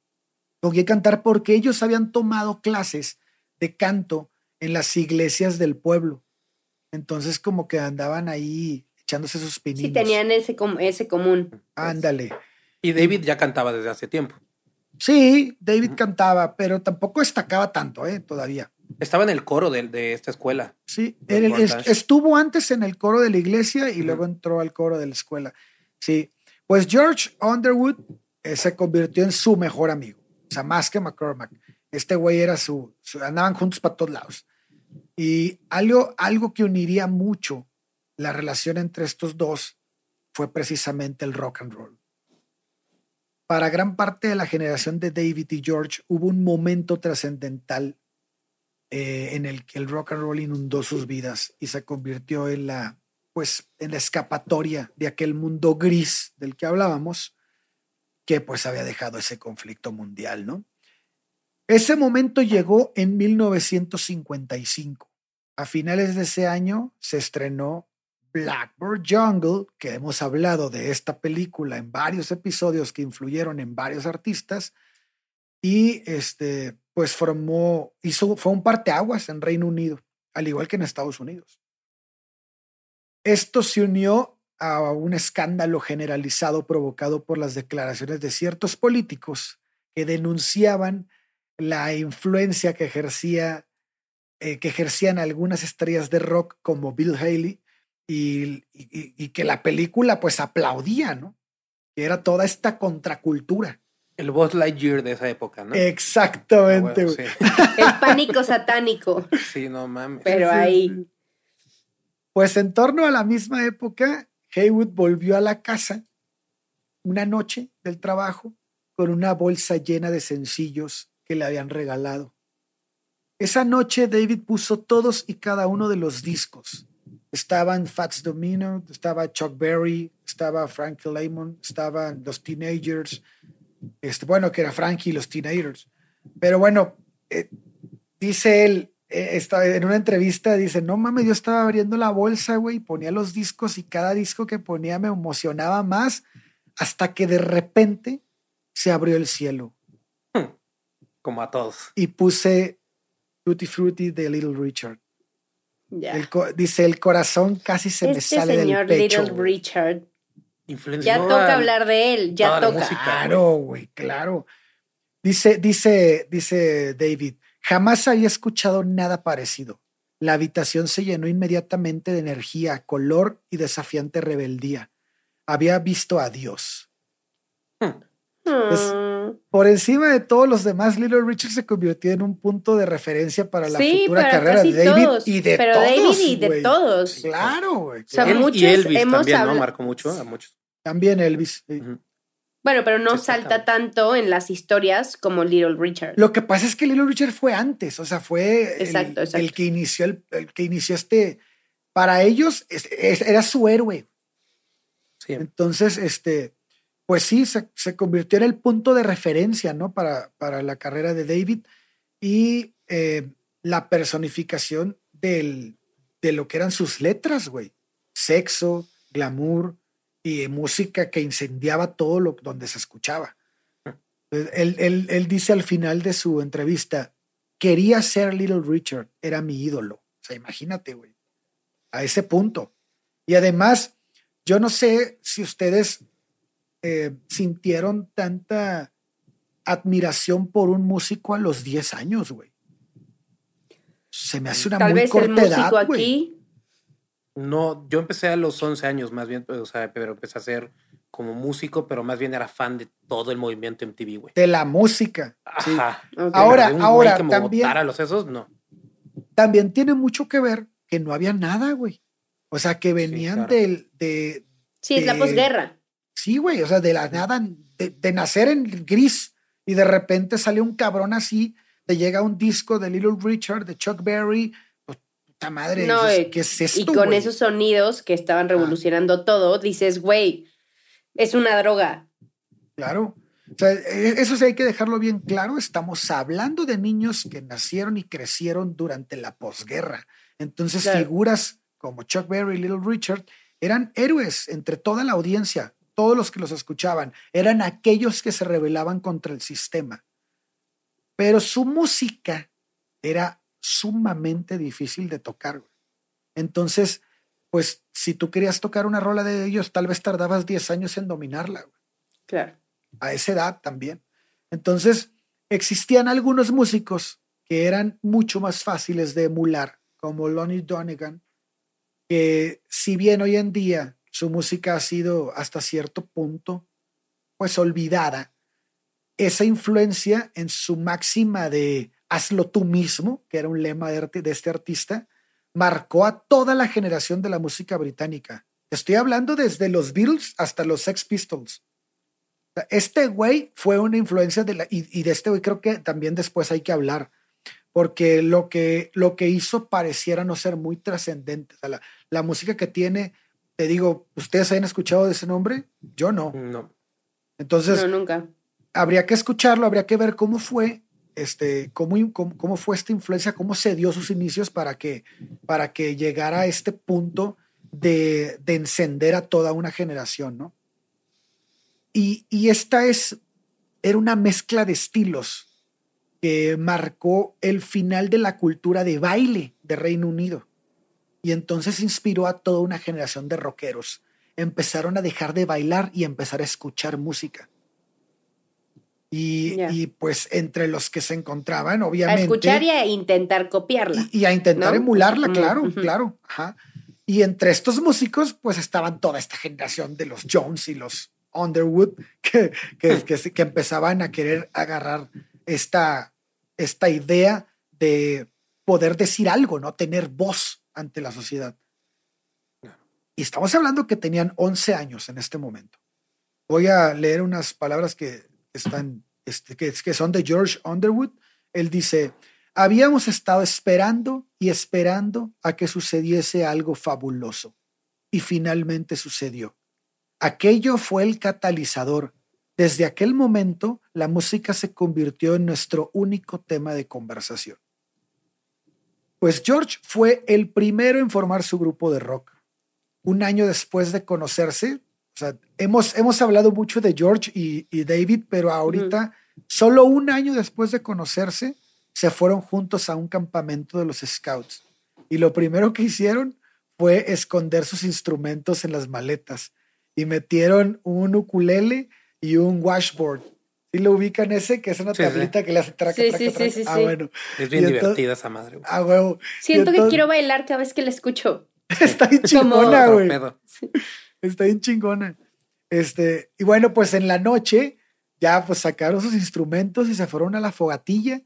con quién cantar, porque ellos habían tomado clases de canto en las iglesias del pueblo. Entonces, como que andaban ahí echándose sus pininos. Sí, tenían ese, com- ese común. Ándale. Y David ya cantaba desde hace tiempo. Sí, David cantaba, pero tampoco destacaba tanto, ¿eh? Todavía. Estaba en el coro de, de esta escuela. Sí, él- estuvo antes en el coro de la iglesia y luego entró al coro de la escuela. Sí, pues George Underwood eh, se convirtió en su mejor amigo, o sea, más que McCormack. Este güey era su, su- andaban juntos para todos lados. Y algo, algo que uniría mucho la relación entre estos dos fue precisamente el rock and roll. Para gran parte de la generación de David y George hubo un momento trascendental eh, en el que el rock and roll inundó sus vidas y se convirtió en la, pues, en la escapatoria de aquel mundo gris del que hablábamos, que pues había dejado ese conflicto mundial, ¿no? Ese momento llegó en 1955. A finales de ese año se estrenó Blackbird Jungle, que hemos hablado de esta película en varios episodios que influyeron en varios artistas, y este, pues formó, hizo, fue un parteaguas en Reino Unido, al igual que en Estados Unidos. Esto se unió a un escándalo generalizado provocado por las declaraciones de ciertos políticos que denunciaban la influencia que ejercía eh, que ejercían algunas estrellas de rock como Bill Haley y, y- y que la película pues aplaudía, ¿no? Que era toda esta contracultura. El Buzz Lightyear de esa época, ¿no? Exactamente, Ah, güey. huevo, El pánico satánico. sí. no mames. Pero Sí, ahí. Pues en torno a la misma época, Haywood volvió a la casa una noche del trabajo con una bolsa llena de sencillos que le habían regalado. Esa noche David puso todos y cada uno de los discos. Estaban Fats Domino, estaba Chuck Berry, estaba Frankie Lymon, estaban los Teenagers, este, bueno, que era Frankie y los Teenagers. Pero bueno, eh, dice él, eh, está en una entrevista, dice, no mames, yo estaba abriendo la bolsa, güey, ponía los discos y cada disco que ponía me emocionaba más hasta que de repente se abrió el cielo Como a todos. y puse Tutti Frutti de Little Richard. El dice, el corazón casi se me Este sale señor del pecho. Little güey". Richard. Influenció Ya toca hablar de él, ya toca. música. Claro, güey, claro. Dice, dice, dice David, jamás había escuchado nada parecido. La habitación se llenó inmediatamente de energía, color y desafiante rebeldía. Había visto a Dios. Mm. Por encima de todos los demás, Little Richard se convirtió en un punto de referencia para la sí, futura carrera de David todos. y de pero todos. David y de todos. Claro, güey. sea, claro. Él muchos y Elvis hemos también, ¿no? Marcó mucho a muchos. También Elvis. sí. Bueno, pero no salta tanto en las historias como Little Richard. Lo que pasa es que Little Richard fue antes, o sea, fue el- Exacto, el, exacto. que inició el, el que inició este. Para ellos es- es- era su héroe. Sí. Entonces, este, pues sí, se, se convirtió en el punto de referencia, ¿no? Para, para la carrera de David y eh, la personificación del, de lo que eran sus letras, güey. Sexo, glamour y música que incendiaba todo lo donde se escuchaba. Él, él- él dice al final de su entrevista, quería ser Little Richard, era mi ídolo. O sea, imagínate, güey, a ese punto. Y además, yo no sé si ustedes eh, sintieron tanta admiración por un músico a los 10 años, güey. Se me hace una Tal muy vez el corta músico edad, aquí. No, yo empecé a los 11 años más bien, o sea, pero empecé a ser como músico, pero más bien era fan de todo el movimiento MTV, güey. De la música. sí. Ajá. Ahora- de un ahora güey que me también- botara los sesos, no. También tiene mucho que ver que no había nada, güey. O sea, que venían claro. del, de, Sí, es la posguerra. Sí, güey, o sea, de la nada, de, de nacer en gris y de repente sale un cabrón así, te llega un disco de Little Richard, de Chuck Berry, pues, puta madre, No, dices, ¿qué es esto, Y con güey? esos sonidos que estaban revolucionando todo, dices, güey, es una droga. Claro. O sea, e- eso sí hay que dejarlo bien claro. Estamos hablando de niños que nacieron y crecieron durante la posguerra. Entonces, Claro. figuras como Chuck Berry y Little Richard eran héroes entre toda la audiencia. Todos los que los escuchaban eran aquellos que se rebelaban contra el sistema. Pero su música era sumamente difícil de tocar. güey. Entonces, pues, si tú querías tocar una rola de ellos, tal vez tardabas 10 años en dominarla. güey Claro. a esa edad también. Entonces, existían algunos músicos que eran mucho más fáciles de emular, como Lonnie Donegan, que si bien hoy en día su música ha sido hasta cierto punto, pues olvidada, esa influencia en su máxima de hazlo tú mismo, que era un lema de, este artista, marcó a toda la generación de la música británica. Estoy hablando desde los Beatles hasta los Sex Pistols. Este güey fue una influencia de la, y, de este güey creo que también después hay que hablar, porque lo que, lo que hizo pareciera no ser muy trascendente. la, la, música que tiene, te digo, ¿ustedes han escuchado de ese nombre? Yo no. No. Entonces, no, nunca. habría que escucharlo, habría que ver cómo fue, este, cómo, cómo, fue esta influencia, cómo se dio sus inicios para que, para que llegara a este punto de, de encender a toda una generación, ¿no? Y, y esta es, era una mezcla de estilos que marcó el final de la cultura de baile de Reino Unido. Y entonces inspiró a toda una generación de rockeros. Empezaron a dejar de bailar y empezar a escuchar música. Y, y, pues entre los que se encontraban, obviamente. A escuchar y a intentar copiarla. Y, a intentar emularla, claro, claro. Ajá. Y entre estos músicos, pues estaban toda esta generación de los Jones y los Underwood que, que, que, empezaban a querer agarrar esta, esta idea de poder decir algo, ¿no? Tener voz ante la sociedad. Y estamos hablando que tenían 11 años en este momento. Voy a leer unas palabras que están, este, que, que son de George Underwood. Él dice, habíamos estado esperando y esperando a que sucediese algo fabuloso. Y finalmente sucedió. Aquello fue el catalizador. Desde aquel momento, la música se convirtió en nuestro único tema de conversación. Pues George fue el primero en formar su grupo de rock. Un año después de conocerse, o sea, hemos, hemos hablado mucho de George y, David, pero ahorita, solo un año después de conocerse, se fueron juntos a un campamento de los Scouts. Y lo primero que hicieron fue esconder sus instrumentos en las maletas y metieron un ukulele y un washboard. ¿Sí lo ubican ese? Que es una tablita que le hace traca, sí, sí, sí, Ah, bueno. Es bien divertida esa madre. Ah, huevo. Siento que quiero bailar cada vez que la escucho. Está bien chingona, güey. Está bien chingona. Este, y bueno, pues en la noche ya pues sacaron sus instrumentos y se fueron a la fogatilla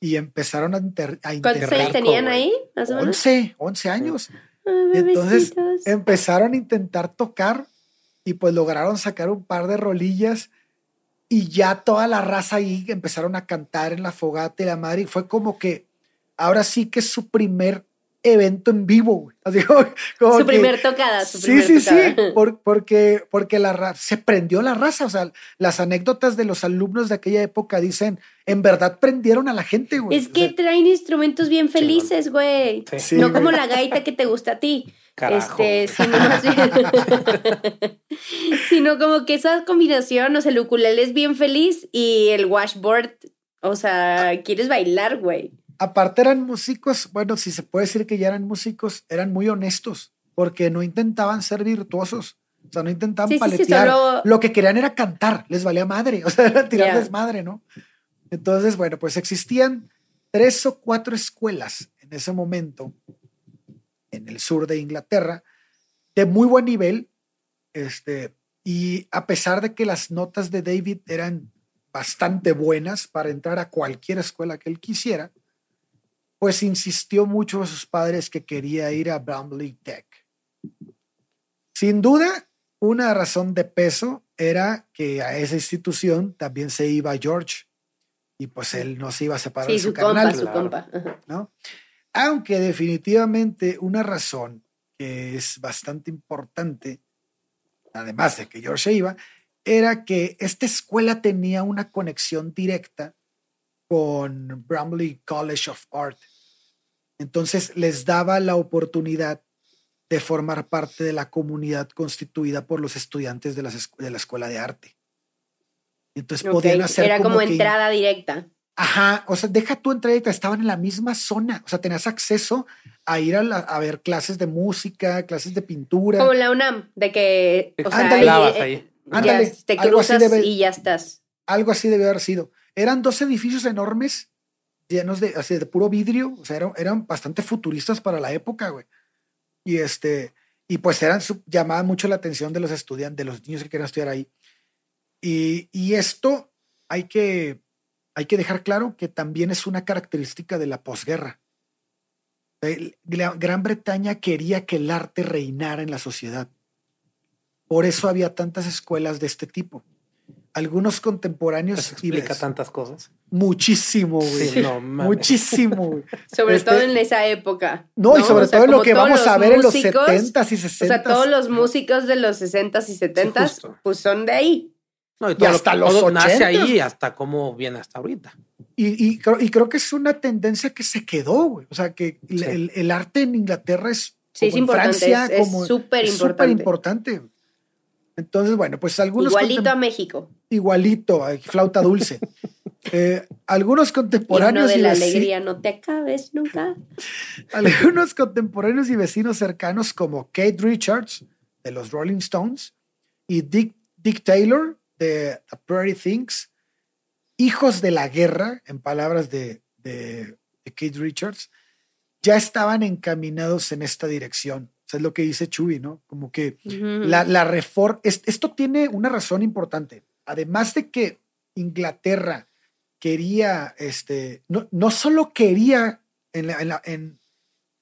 y empezaron a, inter a ¿Cuántos años tenían ahí? Más 11, 11 años. y entonces empezaron a intentar tocar y pues lograron sacar un par de rolillas y ya toda la raza ahí empezaron a cantar en la fogata y la madre y fue como que ahora sí que es su primer evento en vivo. Así como, su primer tocada. Su sí, sí, sí, porque, porque la se prendió la raza. O sea, las anécdotas de los alumnos de aquella época dicen, en verdad prendieron a la gente, güey. Es que traen instrumentos bien felices, güey. no como la gaita que te gusta a ti. Este, sino, sino como que esa combinación, o sea, el ukulele es bien feliz y el washboard, o sea, quieres bailar, güey. Aparte eran músicos, bueno, si se puede decir que ya eran músicos, eran muy honestos, porque no intentaban ser virtuosos. O sea, no intentaban paletear. Lo que querían era cantar, les valía madre, o sea, era tirar desmadre, ¿no? Entonces, bueno, pues existían tres o cuatro escuelas en ese momento en el sur de Inglaterra, de muy buen nivel, este, y a pesar de que las notas de David eran bastante buenas para entrar a cualquier escuela que él quisiera, pues insistió mucho a sus padres que quería ir a Bromley Tech. Sin duda, una razón de peso era que a esa institución también se iba George y pues él no se iba a separar de su, su compa. ¿no? Aunque definitivamente una razón que es bastante importante, además de que George iba, era que esta escuela tenía una conexión directa con Bramley College of Art. Entonces les daba la oportunidad de formar parte de la comunidad constituida por los estudiantes de, de la escuela de arte. Entonces podían hacer Era como, entrada directa. Ajá, o sea, deja tu entrada, estaban en la misma zona, o sea, tenías acceso a ir a, a, ver clases de música, clases de pintura. Como la UNAM, de que, o sea, ahí, eh, te cruzas y ya estás. Algo así debe haber sido. Eran dos edificios enormes, llenos de, así, de puro vidrio, o sea, eran, eran bastante futuristas para la época, güey. Y este, y pues eran, llamaban mucho la atención de los estudiantes, de los niños que querían estudiar ahí. Y, y esto hay que, hay que dejar claro que también es una característica de la posguerra. La Gran Bretaña quería que el arte reinara en la sociedad. Por eso había tantas escuelas de este tipo. Algunos contemporáneos Eso y explica ves, tantas cosas. muchísimo, güey. Sí, no mames. muchísimo, güey. Sobre Este- todo en esa época. No, y sobre O sea, todo en lo que vamos a ver en los músicos, 70s y 60s. O sea, todos los músicos de los 60s y 70s, justo. pues son de ahí. No, y, todo lo- hasta los todo nace 80s. ahí hasta cómo viene hasta ahorita. Y, y creo, y creo que es una tendencia que se quedó, güey. O sea, que el, Sí. el- el arte en Inglaterra es. Sí, es en Francia, es- es como- súper es importante. súper importante. Entonces, bueno, pues algunos. Igualito a México. Igualito, flauta dulce. Eh, algunos contemporáneos de y la alegría, no te acabes nunca. algunos contemporáneos y vecinos cercanos como Kate Richards de los Rolling Stones y Dick, Dick Taylor de The Prairie Things, hijos de la guerra, en palabras de, de- de Kate Richards, ya estaban encaminados en esta dirección. O sea, es lo que dice Chuy, ¿no? Como que la, la reforma, esto tiene una razón importante. Además de que Inglaterra quería, este, no, no solo quería en la- en la- en-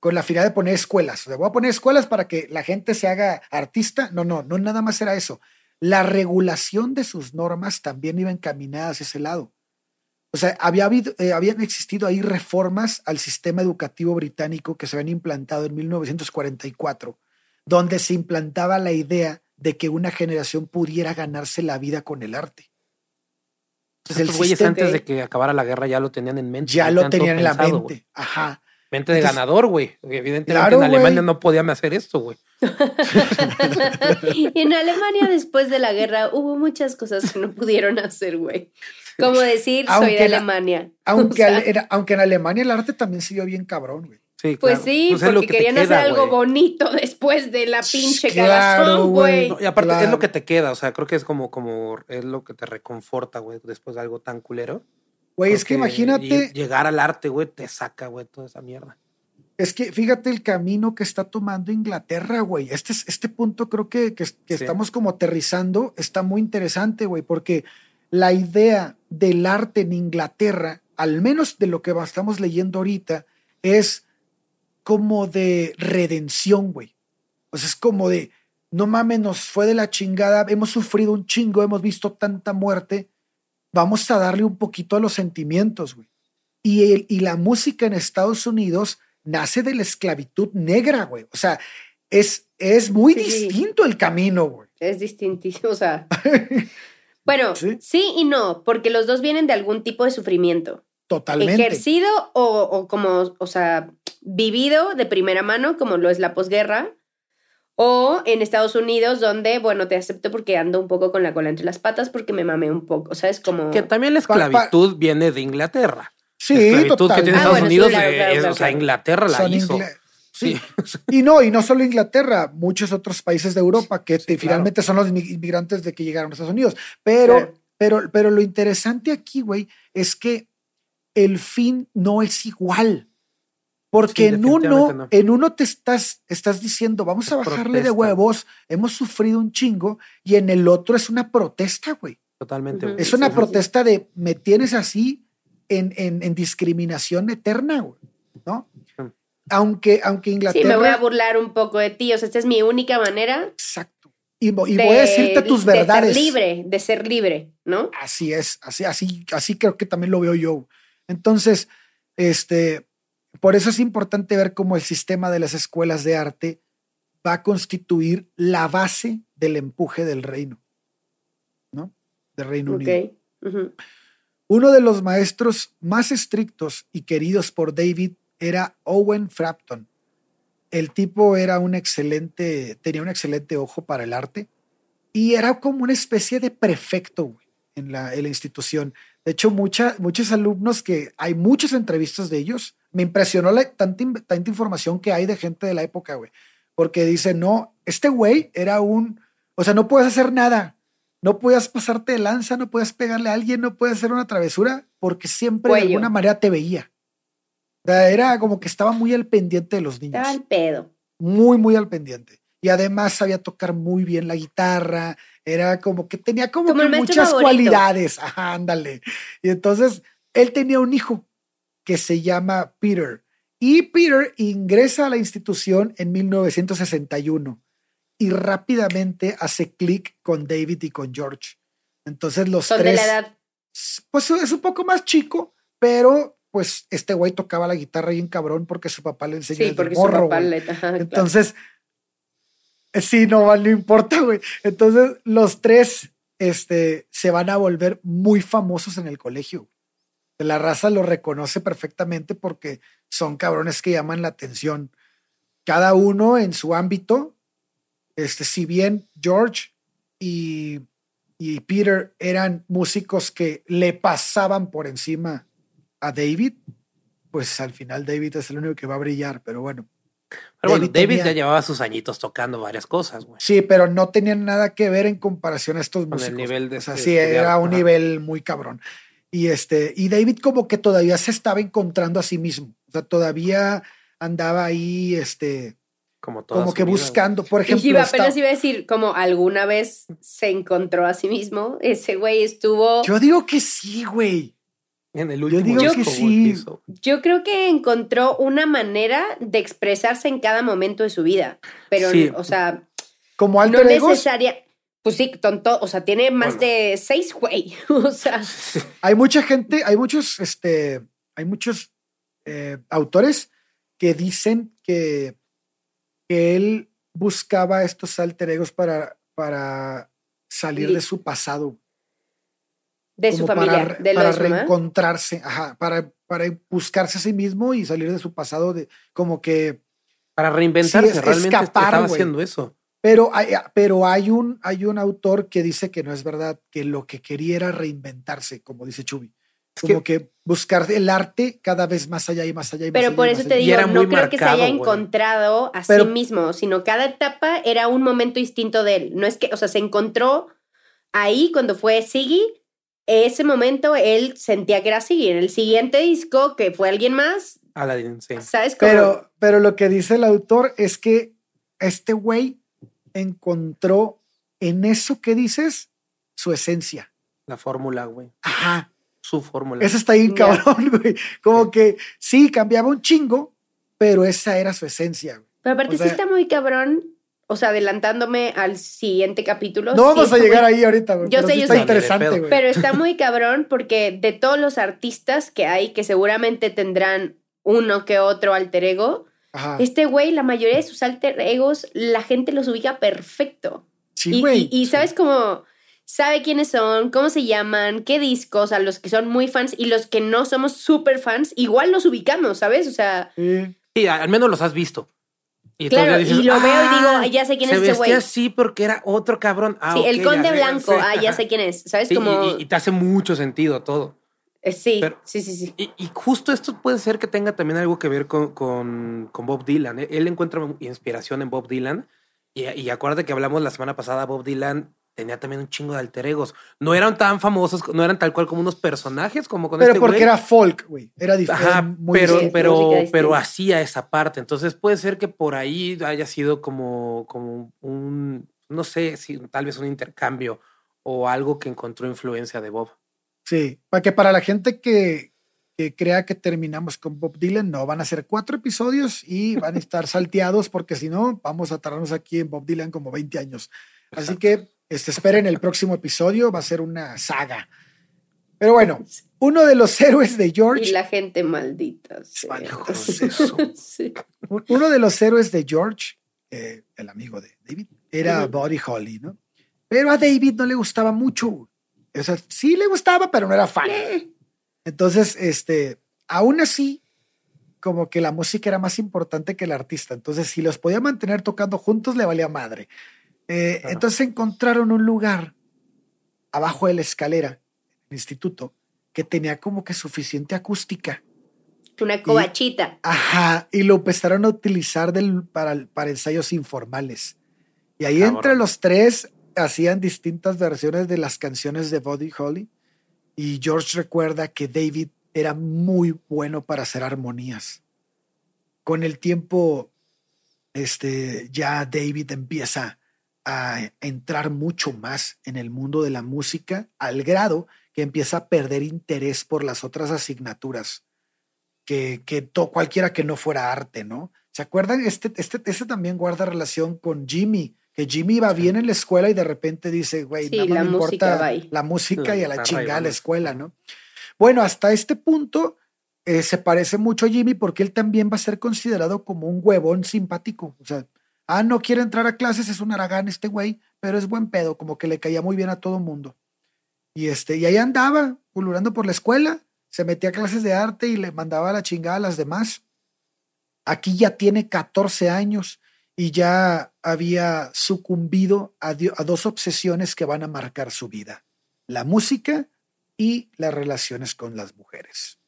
con la finalidad de poner escuelas, o sea, voy a poner escuelas para que la gente se haga artista. No, no, no nada más era eso. La regulación de sus normas también iba encaminada hacia ese lado. O sea, había habido, eh, habían existido ahí reformas al sistema educativo británico que se habían implantado en 1944 donde se implantaba la idea de que una generación pudiera ganarse la vida con el arte. Entonces, el Estos güeyes sistema antes de que acabara la guerra ya lo tenían en mente. ya lo tenían en la mente. Ajá. Mente de Entonces- ganador, güey. Evidentemente Claro, en Alemania no podían hacer esto, güey. y en Alemania después de la guerra hubo muchas cosas que no pudieron hacer, güey. Como decir, soy de la- Alemania. Aunque, O sea, ale- era- aunque en Alemania el arte también se vio bien cabrón, güey. Sí, Pues claro. sí, Pues lo porque que querían hacer algo bonito después de la pinche Claro, cagazón, güey. güey. No, y aparte es lo que te queda, o sea, creo que es como, como es lo que te reconforta, güey, después de algo tan culero. Güey, es que imagínate, lle- Llegar al arte, güey, te saca, güey, toda esa mierda. es que fíjate el camino que está tomando Inglaterra, güey. Este, es- este punto creo que, que, que Sí. estamos como aterrizando, está muy interesante, güey, porque la idea del arte en Inglaterra, al menos de lo que estamos leyendo ahorita, es como de redención, güey. O sea, es como de, no mames, nos fue de la chingada, hemos sufrido un chingo, hemos visto tanta muerte, vamos a darle un poquito a los sentimientos, güey. Y, el- y la música en Estados Unidos nace de la esclavitud negra, güey. O sea, es, es muy Sí. distinto el camino, güey. Es distintísimo, o sea. Bueno, Sí. sí. y no, porque los dos vienen de algún tipo de sufrimiento. Totalmente. Ejercido o, o como, o sea, vivido de primera mano, como lo es la posguerra. O en Estados Unidos, donde, bueno, te acepto porque ando un poco con la cola entre las patas porque me mamé un poco. O sea, es como. Que también la Pa- pa- esclavitud viene de Inglaterra. Sí, la esclavitud que tiene totalmente. Ah, Estados bueno, sí, Unidos, claro, eh, claro, es- claro, o sea. Inglaterra la Son hizo. ingle- Sí. Sí. Y no, y no solo Inglaterra, muchos otros países de Europa que Sí, te- claro. finalmente son los inmi- inmigrantes de que llegaron a Estados Unidos. Pero, pero, pero lo interesante aquí, güey, es que el fin no es igual. Porque Sí, en uno, no. en uno te estás, estás diciendo, vamos a bajarle de huevos, hemos sufrido un chingo, y en el otro es una protesta, güey. Totalmente. Güey. Es una sí, sí. protesta de me tienes así en, en, en discriminación eterna, güey, ¿no? Mm. Aunque, aunque Inglaterra. Sí, me voy a burlar un poco de ti. O sea, esta es mi única manera. Exacto. Y, vo- y de- voy a decirte tus De verdades. ser libre, de ser libre, ¿no? Así es, así, así, así creo que también lo veo yo. Entonces, este, por eso es importante ver cómo el sistema de las escuelas de arte va a constituir la base del empuje del reino, ¿no? Del Reino Unido. Uno de los maestros más estrictos y queridos por David era Owen Frampton. El tipo era un excelente, tenía un excelente ojo para el arte y era como una especie de prefecto güey, en, la, en la institución. De hecho, mucha, muchos alumnos que hay muchas entrevistas de ellos, me impresionó la, tanta, tanta información que hay de gente de la época, güey, porque dice, no, este güey era un, o sea, no puedes hacer nada, no puedas pasarte de lanza, no puedes pegarle a alguien, no puedes hacer una travesura, porque siempre de Cuello. alguna manera te veía. O sea, era como que estaba muy al pendiente de los niños Estaba al pedo. muy, muy al pendiente. Y además sabía tocar muy bien la guitarra, Era como que tenía como, que muchas favorito. cualidades. Ajá, ándale. Y entonces él tenía un hijo que se llama Peter. Y Peter ingresa a la institución en 1961 y rápidamente hace clic con David y con George. Entonces los Son de tres, la edad. pues es un poco más chico, pero pues este güey tocaba la guitarra bien cabrón porque su papá le enseñó Sí, desde porque su morro, papá güey. le. ajá, claro. Entonces, eh, sí, no, no importa, güey. Entonces, los tres este, se van a volver muy famosos en el colegio. La raza lo reconoce perfectamente porque son cabrones que llaman la atención. Cada uno en su ámbito. Este, si bien George y, y Peter eran músicos que le pasaban por encima a David, pues al final David es el único que va a brillar, pero bueno. Pero bueno, David tenía- ya llevaba sus añitos tocando varias cosas, güey. Sí, pero no tenían nada que ver en comparación a estos Con el músicos. nivel de- o sea, de sí, era un nivel muy cabrón. Y este, y David como que todavía se estaba encontrando a sí mismo. O sea, todavía andaba ahí, este, Como que vida, buscando. Por ejemplo, y apenas iba a decir, como alguna vez se encontró a sí mismo, ese güey estuvo. Yo, yo digo que sí, güey. En el Yo último digo que disco, sí. hizo. creo que encontró una manera de expresarse en cada momento de su vida. Pero, Sí. o sea, Como no alter egos, necesaria. Pues sí, tonto, o sea, tiene más Bueno. de seis, güey. O sea, hay mucha gente, hay muchos, este, hay muchos eh, autores que dicen que, que él buscaba estos alter egos para, para salir de su pasado. de su familia, para, de para de reencontrarse, ajá, para, para buscarse a sí mismo y salir de su pasado de como que Para reinventarse, Sí, es realmente escapar, estaba haciendo eso. Pero hay, pero hay un hay un autor que dice que no es verdad, que lo que quería era reinventarse, como dice Chubi. Como que, buscar el arte cada vez más allá y más allá y más Pero allá por eso te digo, era no muy creo que se haya encontrado a Pero- sí mismo, sino cada etapa era un momento distinto de él. No es que, o sea, se encontró ahí cuando fue Siggy, ese momento él sentía que era Siggy. En el siguiente disco, que fue alguien más, Aladdin, sí. ¿sabes? Como, Pero, pero lo que dice el autor es que este güey encontró en eso que dices su esencia. La fórmula, güey. Ajá. Su fórmula. Eso está ahí cabrón, güey. Como que sí, cambiaba un chingo, pero esa era su esencia. güey. pero aparte o sea- sí está muy cabrón, o sea, adelantándome al siguiente capítulo. No sí vamos a muy- llegar ahí ahorita, güey. Yo pero sé, sí yo está sé. interesante, güey. Pero está muy cabrón porque de todos los artistas que hay, que seguramente tendrán uno que otro alter ego, Ajá. Este güey, la mayoría de sus alter egos, la gente los ubica perfecto. Sí, y, güey. y- y sabes cómo, sabe quiénes son, cómo se llaman, qué discos, a los que son muy fans y los que no somos súper fans, igual los ubicamos, ¿sabes? O sea, Sí. Sí, al menos los has visto. Y claro, dices, y lo veo y digo, "Ah, "Ay, ya sé quién se es ese güey. así porque era otro cabrón. Ah, sí, el conde blanco, ah, ya sé quién es, ¿sabes? Sí, y- Como, y, y te hace mucho sentido todo. Eh, sí, pero- sí, sí, sí. Y, y justo esto puede ser que tenga también algo que ver con, con- con Bob Dylan. ¿eh? Él encuentra inspiración en Bob Dylan. Y, y acuérdate que hablamos la semana pasada, Bob Dylan tenía también un chingo de alter egos. No eran tan famosos, no eran tal cual como unos personajes como con Pero este porque güey. era folk, güey. Era diferente. Ajá, muy pero, distinto. pero, pero hacía esa parte. Entonces puede ser que por ahí haya sido como, como un, no sé, si tal vez un intercambio o algo que encontró influencia de Bob. Sí, para que para la gente que, que crea que terminamos con Bob Dylan, no, van a ser cuatro episodios y van a estar salteados porque si no, vamos a tardarnos aquí en Bob Dylan como 20 años. Así que este, esperen el próximo episodio, va a ser una saga. Pero bueno, uno de los héroes de Y George, la gente maldita. sí. Uno de los héroes de George, eh, el amigo de David, era. Buddy Holly, ¿no? Pero a David no le gustaba mucho. O sea, sí le gustaba, pero no era fan. Entonces, este, aún así, como que la música era más importante que el artista. Entonces, si los podía mantener tocando juntos, le valía madre. Eh, Claro. Entonces encontraron un lugar abajo de la escalera, el instituto, que tenía como que suficiente acústica. Una cobachita. Ajá, y lo empezaron a utilizar del- para, para ensayos informales. Y ahí entre los tres hacían distintas versiones de las canciones de Buddy Holly. Y George recuerda que David era muy bueno para hacer armonías. Con el tiempo, este, ya David empieza a entrar mucho más en el mundo de la música al grado que empieza a perder interés por las otras asignaturas que, que to- cualquiera que no fuera arte, ¿no? ¿Se acuerdan? Este, este, este también guarda relación con Jimmy, que Jimmy iba bien en la escuela y de repente dice, güey, Sí, nada más la me importa la música y a la chingada la escuela, ¿no? Bueno, hasta este punto eh, se parece mucho a Jimmy porque él también va a ser considerado como un huevón simpático. O sea, ah, no quiere entrar a clases, es un aragán este güey, pero es buen pedo, como que le caía muy bien a todo mundo. Y, este, y ahí andaba, pululando por la escuela, se metía a clases de arte y le mandaba la chingada a las demás. Aquí ya tiene 14 años y ya había sucumbido a, dos obsesiones que van a marcar su vida, la música y las relaciones con las mujeres.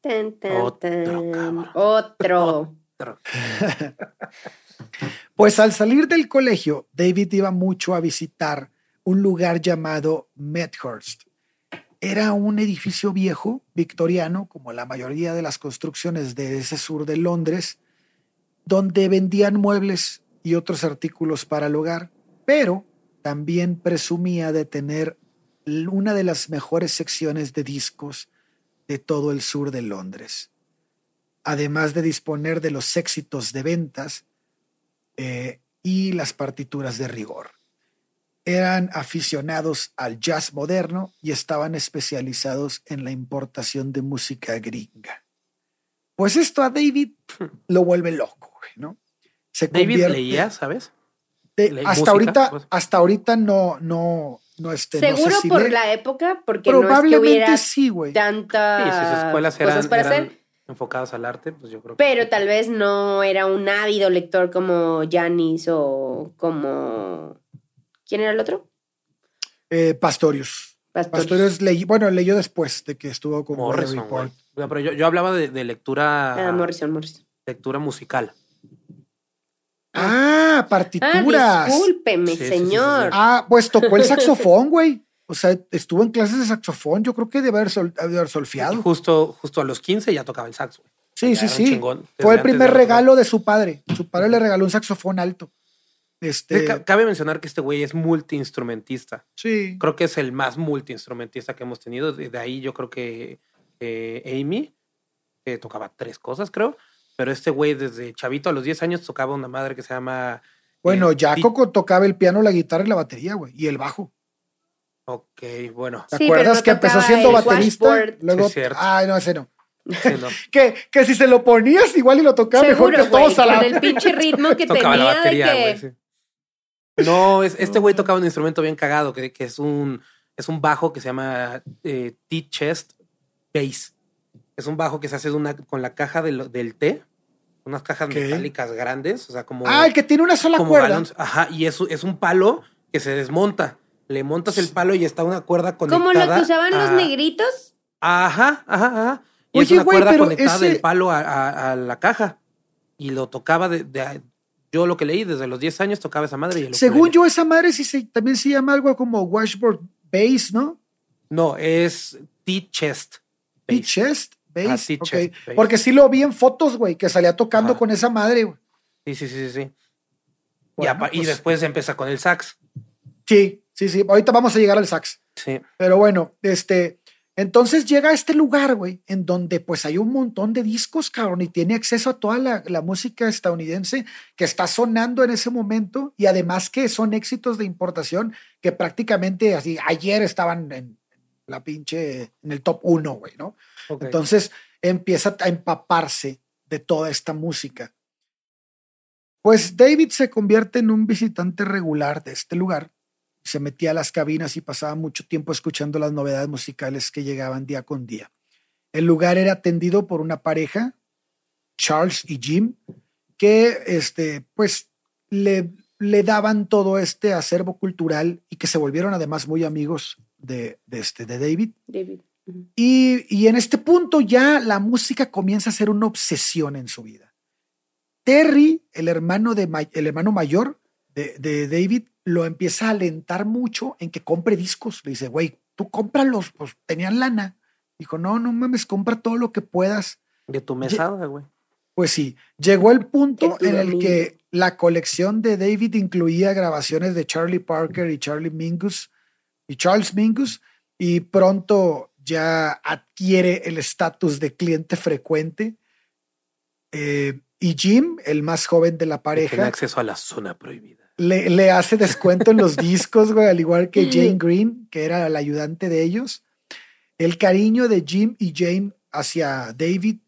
Tan, tan, Otro, tan. Otro. Pues al salir del colegio, David iba mucho a visitar un lugar llamado Medhurst. Era un edificio viejo, victoriano, como la mayoría de las construcciones de ese sur de Londres, donde vendían muebles y otros artículos para el hogar, pero también presumía de tener una de las mejores secciones de discos de todo el sur de Londres. Además de disponer de los éxitos de ventas eh, y las partituras de rigor. Eran aficionados al jazz moderno y estaban especializados en la importación de música gringa. Pues esto a David lo vuelve loco, güey, ¿no? Se David convierte- leía, ¿sabes? de- ¿Leí hasta música? ahorita, Pues- hasta ahorita no, no, no, este, no sé Seguro si por lee. la época, porque no es que Probablemente hubiera sí, güey. tantas Sí, si sus escuelas eran, cosas para eran hacer. enfocadas al arte, pues yo creo que. Pero tal vez no era un ávido lector como Janis o como. ¿Quién era el otro? Eh, Pastorius. Pastorius. Pastorius leí, bueno, leyó después de que estuvo con Morrison. Report. O sea, Pero yo, yo hablaba de, de lectura. Ah, Morrison, Morrison. lectura musical. Ah, Ah, partituras. discúlpeme, Sí, sí, sí, señor. sí, sí. Ah, pues tocó el saxofón, güey. O sea, estuvo en clases de saxofón. Yo creo que debe haber, sol- debe haber Y solfeado. justo, justo a los 15 ya tocaba el saxo. güey. Sí, Ya sí, sí. chingón, Fue el primer de- regalo de su padre. Su padre le regaló un saxofón alto. Este, ca- Cabe mencionar que este güey es multiinstrumentista. sí. Creo que es el más multiinstrumentista que hemos tenido. De ahí yo creo que eh, Amy, que tocaba tres cosas, creo. Pero este güey desde chavito a los 10 años tocaba una madre que se llama... Bueno, eh, Jacoco tocaba el piano, la guitarra y la batería, güey. Y el bajo. Ok, bueno. ¿Te Sí, acuerdas no que empezó siendo baterista? washboard. Luego, Sí, ay, no, ese no. sí, no. Que, que si se lo ponías igual y lo tocaba mejor que güey, todos a la con el pinche ritmo que tocaba tenía la batería, de que... güey. sí. No, es, este güey tocaba un instrumento bien cagado, que, que es un es un bajo que se llama eh, T-chest bass. Es un bajo que se hace de una, con la caja del, del té, unas cajas metálicas grandes, o sea, como, Ah, el que tiene una sola como cuerda. balance. Ajá, y es, es un palo que se desmonta. Le montas el palo y está una cuerda conectada. Como lo que usaban los negritos. Ajá, ajá, ajá. Y es una güey, cuerda conectada ese- del palo a, a- a la caja. Y lo tocaba de, de- Yo lo que leí, desde los 10 años tocaba esa madre. Y el Según ukulele. yo, esa madre sí se, también se llama algo como washboard bass, ¿no? No, es T-chest. Y bass. chest bass. Ah, sí, chest bass. Porque sí lo vi en fotos, güey, que salía tocando Ajá. con esa madre, güey. Sí, sí, sí, sí. y, Bueno, y pues- después empieza con el sax. Sí, sí, sí. Ahorita vamos a llegar al sax. Sí. Pero bueno, este, entonces llega a este lugar, güey, en donde pues hay un montón de discos, cabrón, y tiene acceso a toda la, la música estadounidense que está sonando en ese momento y además que son éxitos de importación que prácticamente así ayer estaban en la pinche, en el top uno, güey, ¿no? Entonces empieza a empaparse de toda esta música. Pues David se convierte en un visitante regular de este lugar. Se metía a las cabinas y pasaba mucho tiempo escuchando las novedades musicales que llegaban día con día. El lugar era atendido por una pareja, Charles y Jim, que este, pues le, le daban todo este acervo cultural y que se volvieron además muy amigos de, de este, de David. David. Y, y en este punto ya la música comienza a ser una obsesión en su vida. Terry, el hermano, de, el hermano mayor de, de David, lo empieza a alentar mucho en que compre discos. Le dice, güey, tú cómpralos, pues tenían lana. Dijo, no, no mames, compra todo lo que puedas. De tu mesada, güey. Pues sí, llegó el punto en el que la colección de David incluía grabaciones de Charlie Parker y Charlie Mingus y Charles Mingus y pronto ya adquiere el estatus de cliente frecuente. Eh, y Jim, el más joven de la Tiene pareja, acceso a la zona prohibida. le, le hace descuento en los discos, güey, al igual que Jane Green, que era el ayudante de ellos. El cariño de Jim y Jane hacia David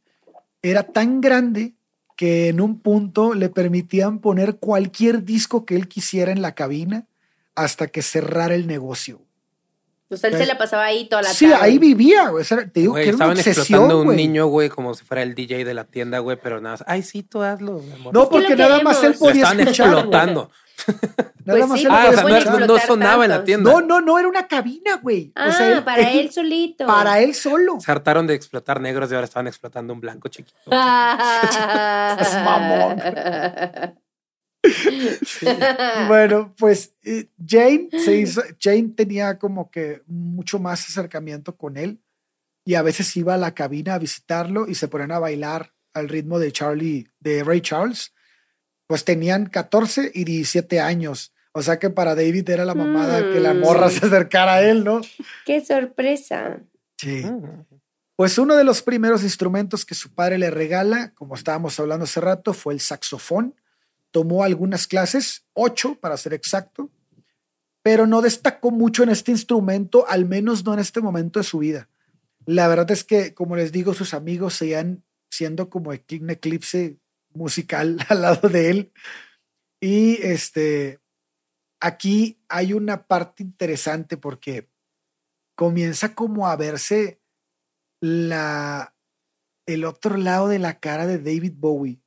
era tan grande que en un punto le permitían poner cualquier disco que él quisiera en la cabina hasta que cerrara el negocio. O sea, él se la pasaba ahí toda la Sí, tarde. ahí vivía, güey. O sea, te digo Güey, que era una estaban explotando obsesión, a un güey. niño, güey, como si fuera el DJ de la tienda, güey, pero nada más. Ay, sí, tú hazlo. mi amor". No, porque nada más él podía estaban escuchar. explotando. Nada Pues más sí, él Ah, podía o sea, no, sonaba en la tienda. No, no, no, era una cabina, güey. Ah, o sea, para él solito. Para él solo. Se hartaron de explotar negros y ahora estaban explotando un blanco chiquito. Es mamón. Bueno, pues eh, Jane se hizo, Jane tenía como que mucho más acercamiento con él y a veces iba a la cabina a visitarlo y se ponían a bailar al ritmo de Charlie, de Ray Charles. Pues tenían 14 y 17 años. O sea que para David era la mamada que la Mm. morra se acercara a él, ¿no? Qué sorpresa. Sí. Mm. Pues uno de los primeros instrumentos que su padre le regala, como estábamos hablando hace rato, fue el saxofón. Tomó algunas clases, ocho para ser exacto, pero no destacó mucho en este instrumento, al menos no en este momento de su vida. La verdad es que, como les digo, sus amigos seguían siendo como un eclipse musical al lado de él. Y este, aquí hay una parte interesante porque comienza como a verse la, el otro lado de la cara de David Bowie.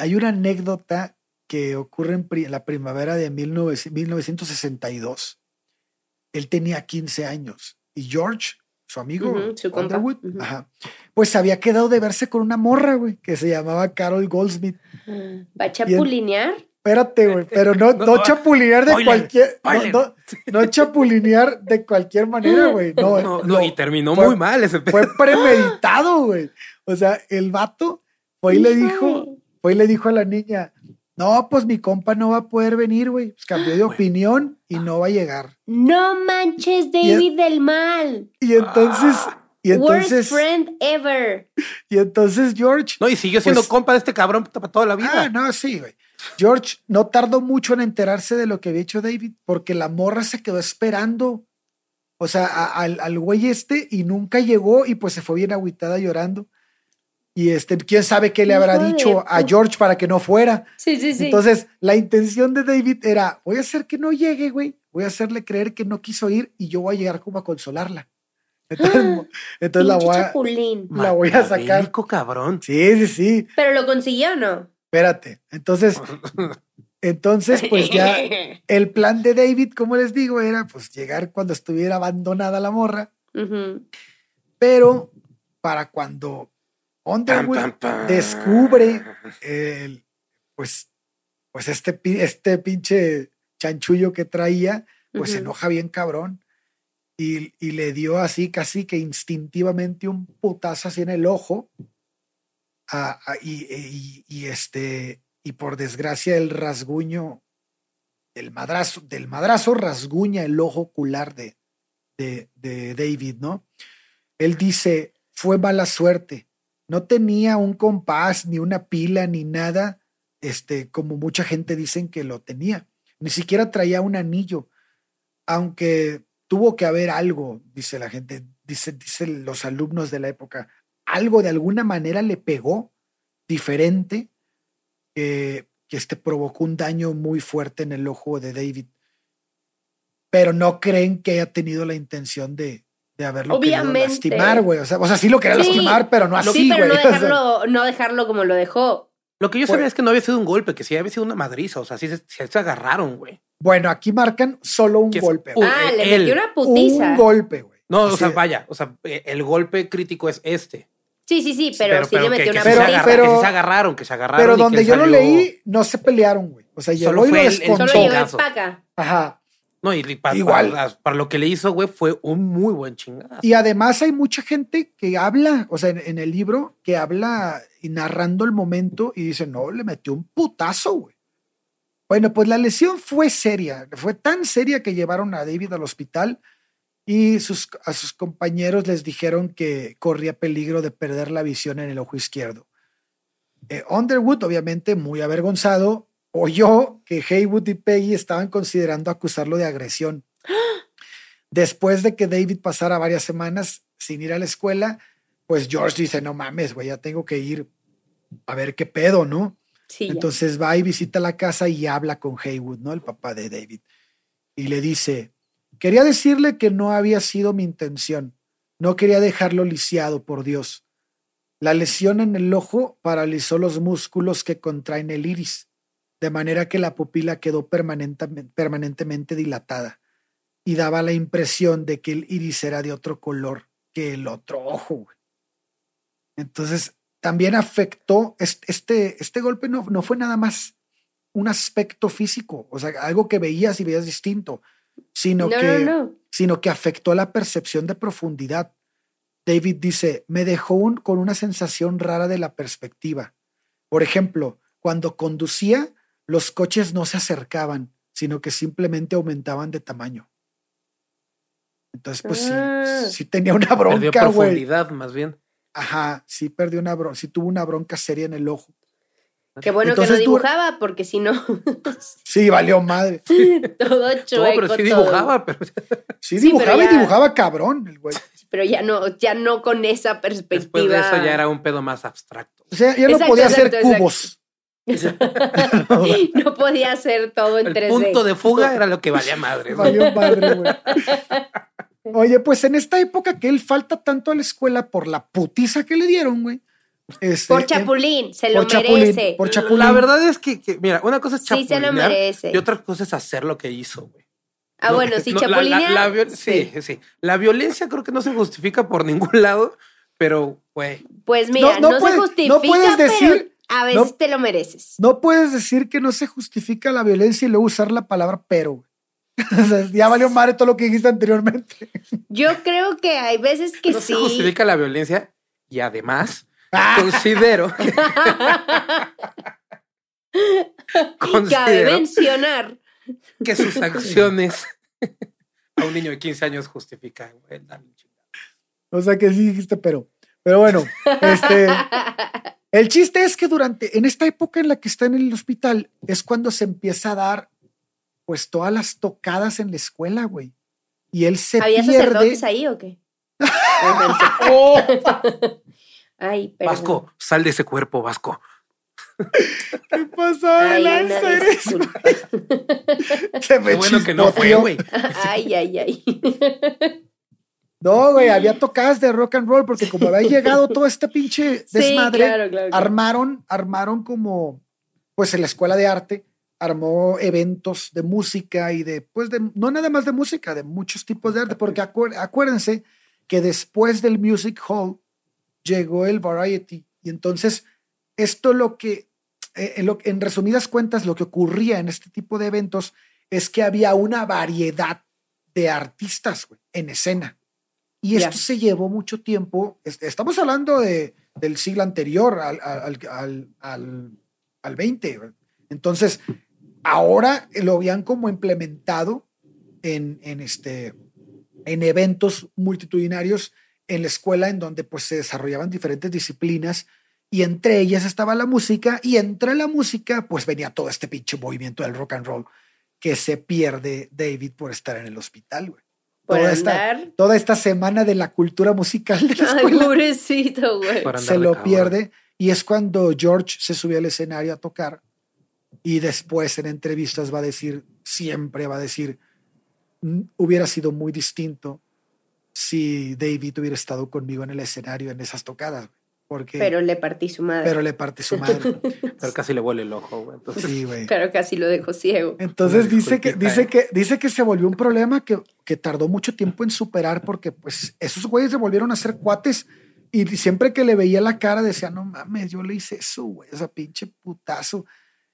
Hay una anécdota que ocurre en pri- la primavera de 19 1962. Él tenía 15 años y George, su amigo, Underwood, ujú. ajá, pues había quedado de verse con una morra, güey, que se llamaba Carol Goldsmith. ¿Va a chapulinear? Espérate, güey, pero no, no, No, chapulinear de cualquier. No, no, no chapulinear de cualquier manera, güey. No, No, no, no, y terminó fue- muy mal ese pedo. Fue premeditado, güey. O sea, el vato fue y le dijo, fue y le dijo a la niña, no, pues mi compa no va a poder venir, güey. Pues cambió de opinión y no va a llegar. No manches, David del mal. Y entonces, y Worst friend ever. y entonces George. No, y siguió siendo Pues- compa de este cabrón para toda la vida. Ah, no, sí, güey. George no tardó mucho en enterarse de lo que había hecho David, porque la morra se quedó esperando. O sea, a- al, al güey este y nunca llegó y pues se fue bien agüitada llorando. Y este, quién sabe qué le habrá dicho a George para que no fuera. Sí, sí, sí. Entonces, la intención de David era, voy a hacer que no llegue, güey. Voy a hacerle creer que no quiso ir y yo voy a llegar como a consolarla. Entonces, entonces la voy a, chapulín. la voy a sacar. Cabrón. Sí, sí, sí. Pero lo consiguió, o ¿no? Espérate. Entonces, entonces, pues ya el plan de David, como les digo, era pues llegar cuando estuviera abandonada la morra, pero para cuando Underwood descubre el, pues, pues este, este pinche chanchullo que traía, pues se enoja bien cabrón y, y le dio así casi que instintivamente un putazo así en el ojo a- a- y, y- y este y por desgracia el rasguño del madrazo del madrazo rasguña el ojo ocular de, de, de David, ¿no? Él dice, fue mala suerte, no tenía un compás, ni una pila, ni nada, este, como mucha gente dicen que lo tenía. Ni siquiera traía un anillo, aunque tuvo que haber algo, dice la gente, dice, dicen los alumnos de la época, algo de alguna manera le pegó diferente que, que este provocó un daño muy fuerte en el ojo de David. Pero no creen que haya tenido la intención de, de haberlo querido Obviamente. lastimar, güey. O sea, o sea, sí lo quería Sí. lastimar, pero no así, sí, pero no güey. O sea, dejarlo, no dejarlo como lo dejó. Lo que yo sabía es que no había sido un golpe, que sí había sido una madriza. O sea, sí se, agarraron, güey. Bueno, aquí marcan solo un Que golpe. Güey. ah, le metió una putiza. Un golpe, güey. No, o sea, de- vaya. O sea, eh, el golpe crítico es este. Sí, sí, sí, pero, sí le que- metió que una Pero- putiza. agarra- pero- que sí se agarraron, que se agarraron. Pero y que donde yo lo leí, no se pelearon, güey. O sea, llegó Solo y lo fue el- el descontó. Solo llegó el paca. Ajá. No, y para, Igual. para- para lo que le hizo, güey, fue un muy buen chingada. Y además hay mucha gente que habla, o sea, en, en el libro, que habla y narrando el momento y dice, no, le metió un putazo, güey. Bueno, pues la lesión fue seria, fue tan seria que llevaron a David al hospital y sus, a sus compañeros les dijeron que corría peligro de perder la visión en el ojo izquierdo. Eh, Underwood, obviamente, muy avergonzado, oyó que Haywood y Peggy estaban considerando acusarlo de agresión. Después de que David pasara varias semanas sin ir a la escuela, pues George dice, no mames, güey, ya tengo que ir a ver qué pedo, ¿no? Sí, ya. Entonces va y visita la casa y habla con Haywood, ¿no? El papá de David. Y le dice, quería decirle que no había sido mi intención. No quería dejarlo lisiado, por Dios. La lesión en el ojo paralizó los músculos que contraen el iris, de manera que la pupila quedó permanentemente, dilatada y daba la impresión de que el iris era de otro color que el otro ojo. Entonces, también afectó, es- este, este golpe no, no fue nada más un aspecto físico, o sea, algo que veías y veías distinto, sino, No, que, no, no. sino que afectó la percepción de profundidad. David dice, me dejó un- con una sensación rara de la perspectiva. Por ejemplo, cuando conducía, los coches no se acercaban, sino que simplemente aumentaban de tamaño. Entonces, pues Ah. sí, sí tenía una Perdió bronca, güey. profundidad, más bien. Ajá, sí perdió una bronca, sí tuvo una bronca seria en el ojo. Qué bueno Entonces que no dibujaba, porque si no, Sí, valió madre. todo No, chueco. pero sí todo. dibujaba, pero Sí, Sí, dibujaba pero y ya- dibujaba cabrón el güey. Pero ya no, ya no con esa perspectiva. después de eso ya era un pedo más abstracto. O sea, ya no Exacto, podía exacto, hacer exacto. cubos. no podía hacer todo en El 3D. punto de fuga era lo que valía madre. Valió madre, güey. Oye, pues en esta época que él falta tanto a la escuela por la putiza que le dieron, güey. este, Por Chapulín, se por lo Chapulín, merece. por Chapulín. La verdad es que, que, mira, una cosa es Sí, se lo merece. y otra cosa es hacer lo que hizo, güey. Ah, No, bueno, sí, no, la- la- Chapulín. la viol- sí, sí. La violencia creo que no se justifica por ningún lado, pero, güey, Pues mira, No- no, no puedes- se no justifica, puedes decir- pero a veces no- te lo mereces. No puedes decir que no se justifica la violencia y luego usar la palabra pero. güey. O sea, ya valió madre todo lo que dijiste anteriormente. Yo creo que hay veces que no sí. se justifica la violencia y además Ah. considero que, Cabe considero mencionar. que sus acciones a un niño de 15 años justifican. O sea que sí dijiste pero. Pero bueno, este, el chiste es que durante, en esta época en la que está en el hospital, es cuando se empieza a dar, pues, todas las tocadas en la escuela, güey. Y él se ¿Había pierde. sacerdotes ahí o qué? Ay, perdón. Vasco, sal de ese cuerpo, Vasco. ¿Qué Lance? una Eres-. Se me Qué bueno que no fue, güey. Ay, ay, ay. No, güey, había tocadas de rock and roll porque como había llegado todo este pinche Sí, desmadre, claro, claro. claro. armaron, armaron como, pues en la escuela de arte, armó eventos de música y de, pues de, no nada más de música, de muchos tipos de arte, porque acuérdense que después del Music Hall llegó el Variety y entonces esto lo que, eh, en, lo- en resumidas cuentas, lo que ocurría en este tipo de eventos es que había una variedad de artistas güey, en escena. Y esto se llevó mucho tiempo. es- Estamos hablando de, del siglo anterior al, al, al, al, al 20. güey. Entonces, ahora lo habían como implementado en, en, este, en eventos multitudinarios en la escuela en donde pues se desarrollaban diferentes disciplinas y entre ellas estaba la música y entre la música pues venía todo este pinche movimiento del rock and roll que se pierde David por estar en el hospital, güey. Por Toda esta, toda esta semana de la cultura musical de la Ay, escuela pobrecito, güey. Por andar se lo cabrón. pierde y es cuando George se subió al escenario a tocar y después en entrevistas va a decir, siempre va a decir, "Mm, hubiera sido muy distinto si David hubiera estado conmigo en el escenario en esas tocadas, porque Pero le partí su madre. pero le parte su madre. Pero casi le vuelve el ojo, güey. Sí, güey. Pero casi lo dejó ciego. Entonces dice que, dice, ¿eh? que, dice que se volvió un problema que, que tardó mucho tiempo en superar porque pues esos güeyes se volvieron a ser cuates y siempre que le veía la cara decía, no mames, yo le hice eso, güey, esa pinche putazo.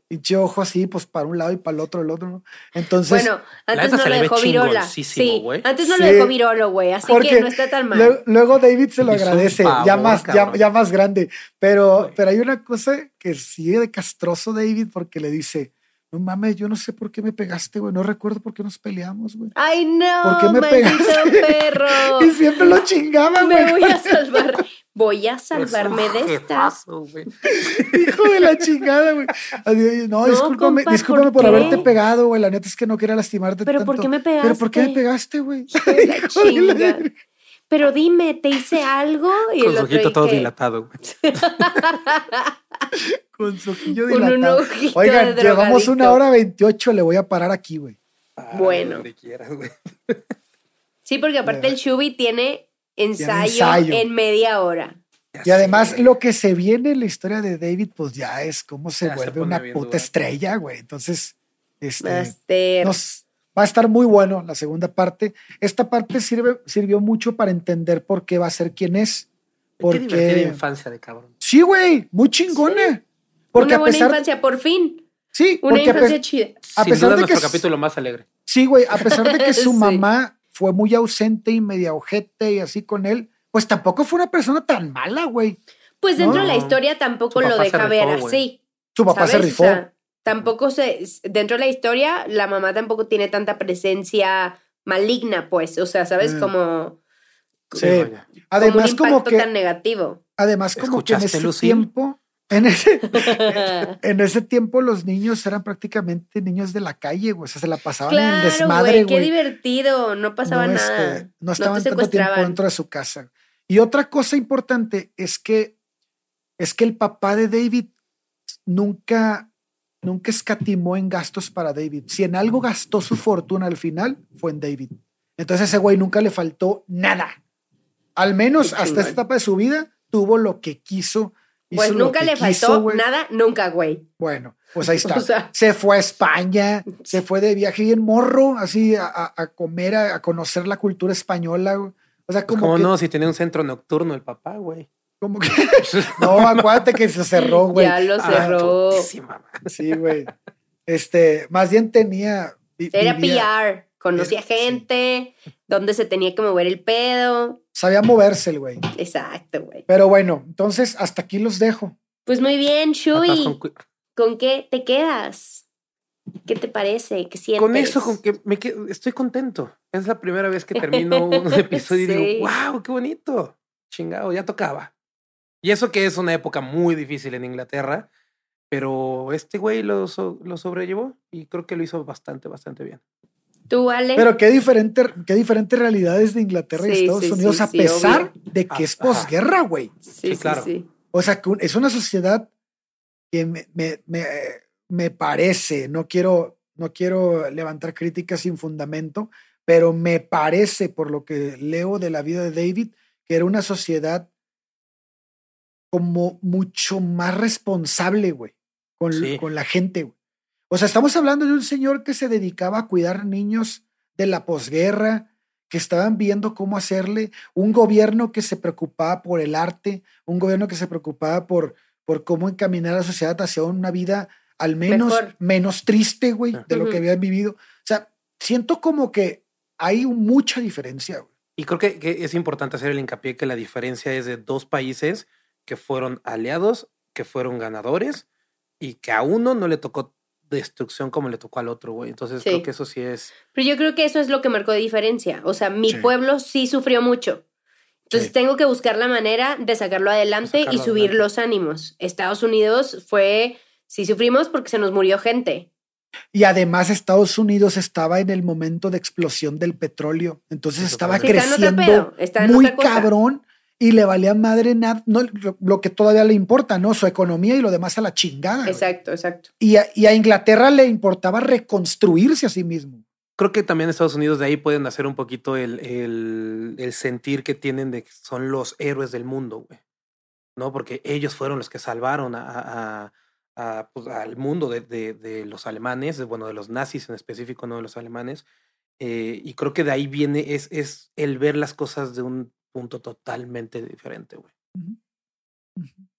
Pinche ojo así, pues para un lado y para el otro, el otro, ¿no? Entonces. Bueno, antes no le dejó Virola. Sí, güey. antes no Sí. lo dejó Virolo, güey. Así que no está tan mal. Luego, luego David se lo agradece, ya más, ya, ya más grande. Pero, pero hay una cosa que sigue de castroso David porque le dice, no mames, yo no sé por qué me pegaste, güey. No recuerdo por qué nos peleamos, güey. Ay, no, ¿Por qué me maldito pegaste? perro. Y siempre lo chingaba, güey. Me voy a salvar. Voy a salvarme de un estas. Hijo de la chingada, güey. No, No, discúlpame, compa, discúlpame ¿por haberte pegado, güey. La neta es que no quería lastimarte ¿Pero tanto. por qué me ¿Pero por qué me pegaste? pegaste, güey? Hijo de la Hijo de la- chinga. Pero dime, ¿te hice algo? Y Con el su otro, ojito ¿y todo qué? dilatado, güey. Con su ojillo Con un dilatado. ojito Oigan, de llevamos una hora veintiocho. Le voy a parar aquí, güey. Ah, Bueno. Donde quieras, güey. Sí, porque aparte el Shubi tiene ensayo, ensayo. en media hora. Ya Y además, lo que se viene en la historia de David, pues ya es cómo se Ya vuelve una puta dura. estrella, güey. Entonces, este, nos, va a estar muy bueno la segunda parte. Esta parte sirve, sirvió mucho para entender por qué va a ser quien es. Qué divertida Porque, infancia de cabrón. sí, güey, muy chingona. Porque una a buena infancia, por fin. sí, Una porque a pe- infancia chida. A Sin pesar duda de nuestro que capítulo más alegre. Sí, güey, a pesar de que su Sí. mamá fue muy ausente y media ojete y así con él, pues tampoco fue una persona tan mala, güey. Pues dentro de la historia tampoco lo se deja ver así. Su papá se ¿sabes? O rifó. sea, tampoco se. Dentro de la historia, la mamá tampoco tiene tanta presencia maligna, pues. O sea, ¿sabes? Mm. Como. Sí. vaya. Además, como un como que, tan negativo. además, como que en ¿Escuchaste, ese Lucille? tiempo, en ese, en ese tiempo los niños eran prácticamente niños de la calle, güey. O sea, se la pasaban en el claro, desmadre, güey. Qué güey. divertido. No pasaba no, nada. este, no estaban te tanto tiempo dentro de su casa. Y otra cosa importante es que es que el papá de David nunca nunca escatimó en gastos para David. Si en algo gastó su fortuna al final fue en David. Entonces ese güey nunca le faltó nada. Al menos hasta esta etapa de su vida tuvo lo que quiso. hizo Pues nunca le quiso, faltó nada, nunca, güey. Bueno, pues ahí está. O sea. se fue a España, se fue de viaje bien morro, así a, a- a comer, a, a conocer la cultura española. O sea, Pues, como ¿Cómo que, no? Si tenía un centro nocturno el papá, güey. Como que- no, acuérdate que se cerró, güey. Ya lo Ah, cerró. madre. Sí, güey. Este, más bien tenía. Era vivía- PR. Conocía Sí. gente, donde se tenía que mover el pedo. Sabía moverse el güey. Exacto, güey. Pero bueno, entonces hasta aquí los dejo. Pues muy bien, Shui. con cu- ¿Con qué te quedas? ¿Qué te parece? ¿Qué sientes? Con eso, con que me quedo, estoy contento. Es la primera vez que termino un episodio y Sí. digo, wow, qué bonito. Chingado, ya tocaba. Y eso que es una época muy difícil en Inglaterra, pero este güey lo, so- lo sobrellevó y creo que lo hizo bastante, bastante bien. ¿Tú, Ale? Pero qué diferente, qué diferentes realidades de Inglaterra y Sí, Estados sí, Unidos, sí, a sí, pesar obvio. de que es Ajá. posguerra, güey. sí, sí, sí, claro. sí. O sea, que es una sociedad que me, me, me, me parece, no quiero, no quiero levantar críticas sin fundamento, pero me parece, por lo que leo de la vida de David, que era una sociedad como mucho más responsable, güey, con, Sí. con la gente, güey. O sea, estamos hablando de un señor que se dedicaba a cuidar niños de la posguerra, que estaban viendo cómo hacerle, un gobierno que se preocupaba por el arte, un gobierno que se preocupaba por, por cómo encaminar a la sociedad hacia una vida al menos Mejor. menos triste, güey, de lo que habían vivido. O sea, siento como que hay mucha diferencia, güey. Y creo que, que es importante hacer el hincapié que la diferencia es de dos países que fueron aliados, que fueron ganadores y que a uno no le tocó destrucción como le tocó al otro, güey. Entonces Sí. creo que eso sí es... Pero yo creo que eso es lo que marcó diferencia. O sea, mi Sí. pueblo sí sufrió mucho. Entonces Sí. tengo que buscar la manera de sacarlo adelante Sacarlo y subir adelante. los ánimos. Estados Unidos fue, sí sufrimos porque se nos murió gente. Y además Estados Unidos estaba en el momento de explosión del petróleo. Entonces estaba también. Sí, está en otro creciendo pedo, está en muy cabrón y le valía madre nada, no, lo, lo que todavía le importa, ¿no? Su economía y lo demás a la chingada. Exacto, exacto. Y a, y a Inglaterra le importaba reconstruirse a sí mismo. Creo que también Estados Unidos de ahí pueden hacer un poquito el, el, el sentir que tienen de que son los héroes del mundo, güey. ¿No? Porque ellos fueron los que salvaron a, a- a, pues, al mundo de, de- de los alemanes, bueno, de los nazis en específico, no de los alemanes. Eh, y creo que de ahí viene, es, es el ver las cosas de un punto totalmente diferente, güey.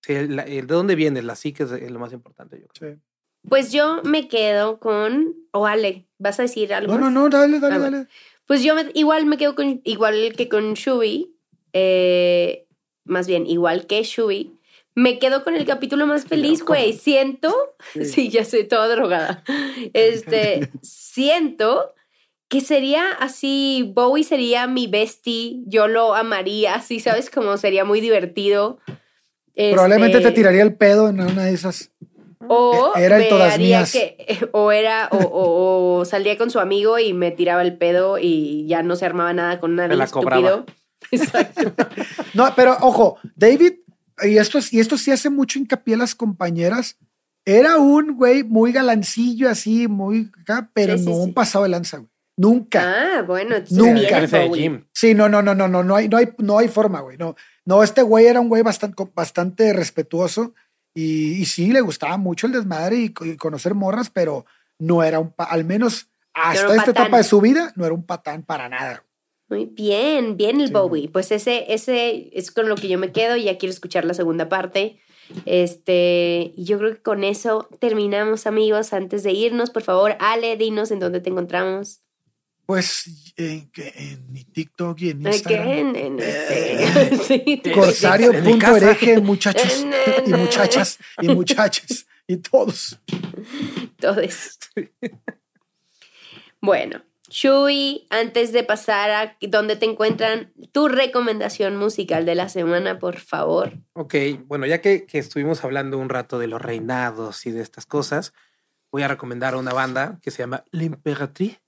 Sí, el- de dónde viene, la psique es, es lo más importante, yo creo. Sí. Pues yo me quedo con. O Ale, ¿vas a decir algo? No, no, más? no, dale, dale, Ah, dale. Pues yo me- igual me quedo con. Igual que con Shubi. eh, más bien, igual que Shubi. Me quedo con el capítulo más feliz, güey. Siento. Sí. ya estoy toda drogada. Este. siento que sería así. Bowie sería mi bestie. Yo lo amaría. Así, ¿sabes? Como sería muy divertido. Probablemente Este, te tiraría el pedo en una de esas. O E- era el todas mías. que, o era, o, o- o salía con su amigo y me tiraba el pedo y ya no se armaba nada con nadie la estúpido. cobraba. Exacto. No, pero ojo, David, y esto, es- y esto sí hace mucho hincapié a las compañeras, era un güey muy galancillo así, muy acá, pero Sí, sí, no sí. un pasado de lanza, güey. Nunca. Ah, bueno, Nunca. de. Sí, no, no, no, no, no, no hay, no hay, no hay forma, güey. No, no, este güey era un güey bastante, bastante respetuoso y, y sí le gustaba mucho el desmadre y, co- y conocer morras, pero no era un, al menos hasta esta patán. etapa de su vida, no era un patán para nada. Muy bien, bien el Sí, Bowie. Pues ese, ese es con lo que yo me quedo. Ya quiero escuchar la segunda parte. Este, y yo creo que con eso terminamos, amigos. Antes de irnos, por favor, Ale, dinos en dónde te encontramos. Pues en, en mi TikTok y en. Instagram. En, en este. sí. Corsario.ereje, muchachos y muchachas y muchachas y todos. Todos. bueno, Shui, antes de pasar a dónde te encuentran, tu recomendación musical de la semana, por favor. Ok, bueno, ya que, que estuvimos hablando un rato de los reinados y de estas cosas, voy a recomendar una banda que se llama L'Impératrice.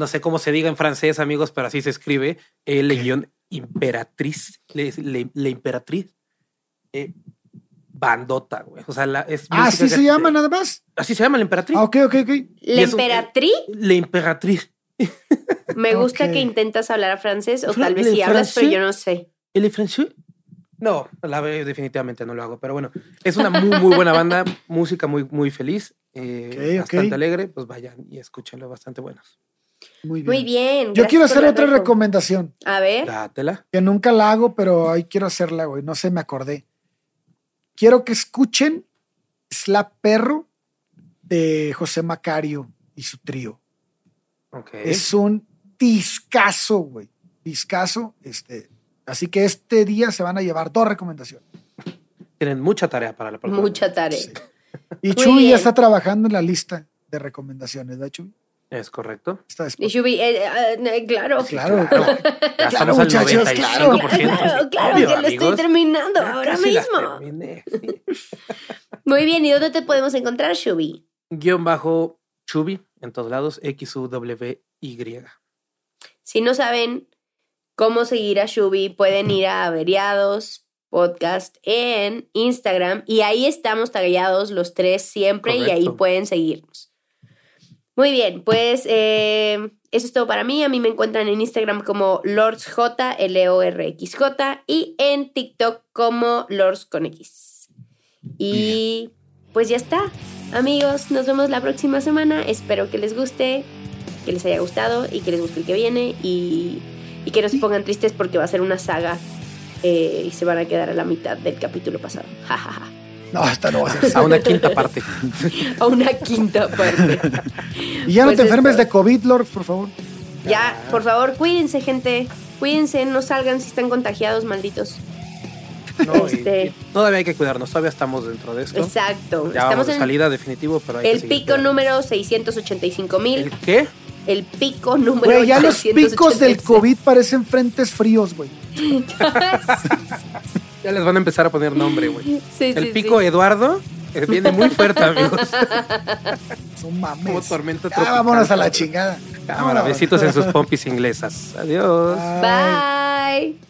No sé cómo se diga en francés, amigos, pero así se escribe. L-Imperatriz. Le, le- Le Imperatriz. Eh, bandota, güey. O sea, la, es Ah, ¿así se llama nada más? Así se llama La Imperatriz. Ah, ok, ok, ok. La emperatriz, La Imperatriz. me gusta que intentas hablar francés, o tal vez ¿le sí hablas, pero francés? yo no sé. ¿El francés? No, la definitivamente no lo hago, pero bueno, es una muy, muy buena banda, música muy, muy feliz, eh, bastante alegre, pues vayan y escúchenlo, bastante buenos. Muy bien. Muy bien. Yo quiero hacer otra reco. recomendación A ver. Dátela. que nunca la hago, pero ahí quiero hacerla, güey. No sé, me acordé. Quiero que escuchen Slap Perro de José Macario y su trío. Ok. Es un discazo, güey. Discazo. Este, así que este día se van a llevar dos recomendaciones. Tienen mucha tarea para la próxima. Mucha tarea. Sí. Y Chuy ya está trabajando en la lista de recomendaciones, ¿verdad, Chuy? Es correcto. Está Y. Shubi, eh, eh, eh, claro. Claro, Claro. claro. Ya Claro, estamos al muchachos, 95%. Claro, claro, Obvio, que lo estoy terminando Ya ahora mismo. terminé, sí. Muy bien, ¿y dónde te podemos encontrar, Shubi? Guión bajo Chubi, en todos lados, X-U-W-Y. Si no saben cómo seguir a Shubi, pueden ir a Averiados Podcast en Instagram y ahí estamos tagueados los tres siempre y ahí pueden seguirnos. Muy bien, pues eh, eso es todo para mí. A mí me encuentran en Instagram como LordsJ, L-O-R-X-J y en TikTok como Lords con X. Y pues ya está. Amigos, nos vemos la próxima semana. Espero que les guste, que les haya gustado y que les guste el que viene y, y que no se pongan tristes porque va a ser una saga eh, y se van a quedar a la mitad del capítulo pasado. Ja, ja, ja. No, esta no va a ser. A una quinta parte. A una quinta parte. Y ya no Pues te enfermes esto. de COVID, Lord, por favor. Ya, por favor, cuídense, gente. Cuídense, no salgan si están contagiados, malditos. No, Este- y todavía hay que cuidarnos, todavía estamos dentro de esto. Exacto. Ya vamos Estamos de en salida definitivo, pero hay que el seguir pico cuidándonos. número 685 ¿El mil. qué? El pico número Güey, ya los picos del 886. COVID parecen frentes fríos, güey. Ya les van a empezar a poner nombre, güey. Sí, El sí, pico sí. Eduardo eh, viene muy fuerte, amigos. Son mames. Como tormenta Ya, tropical. vámonos a la chingada. Cámara, besitos en sus pompis inglesas. Adiós. Bye. Bye.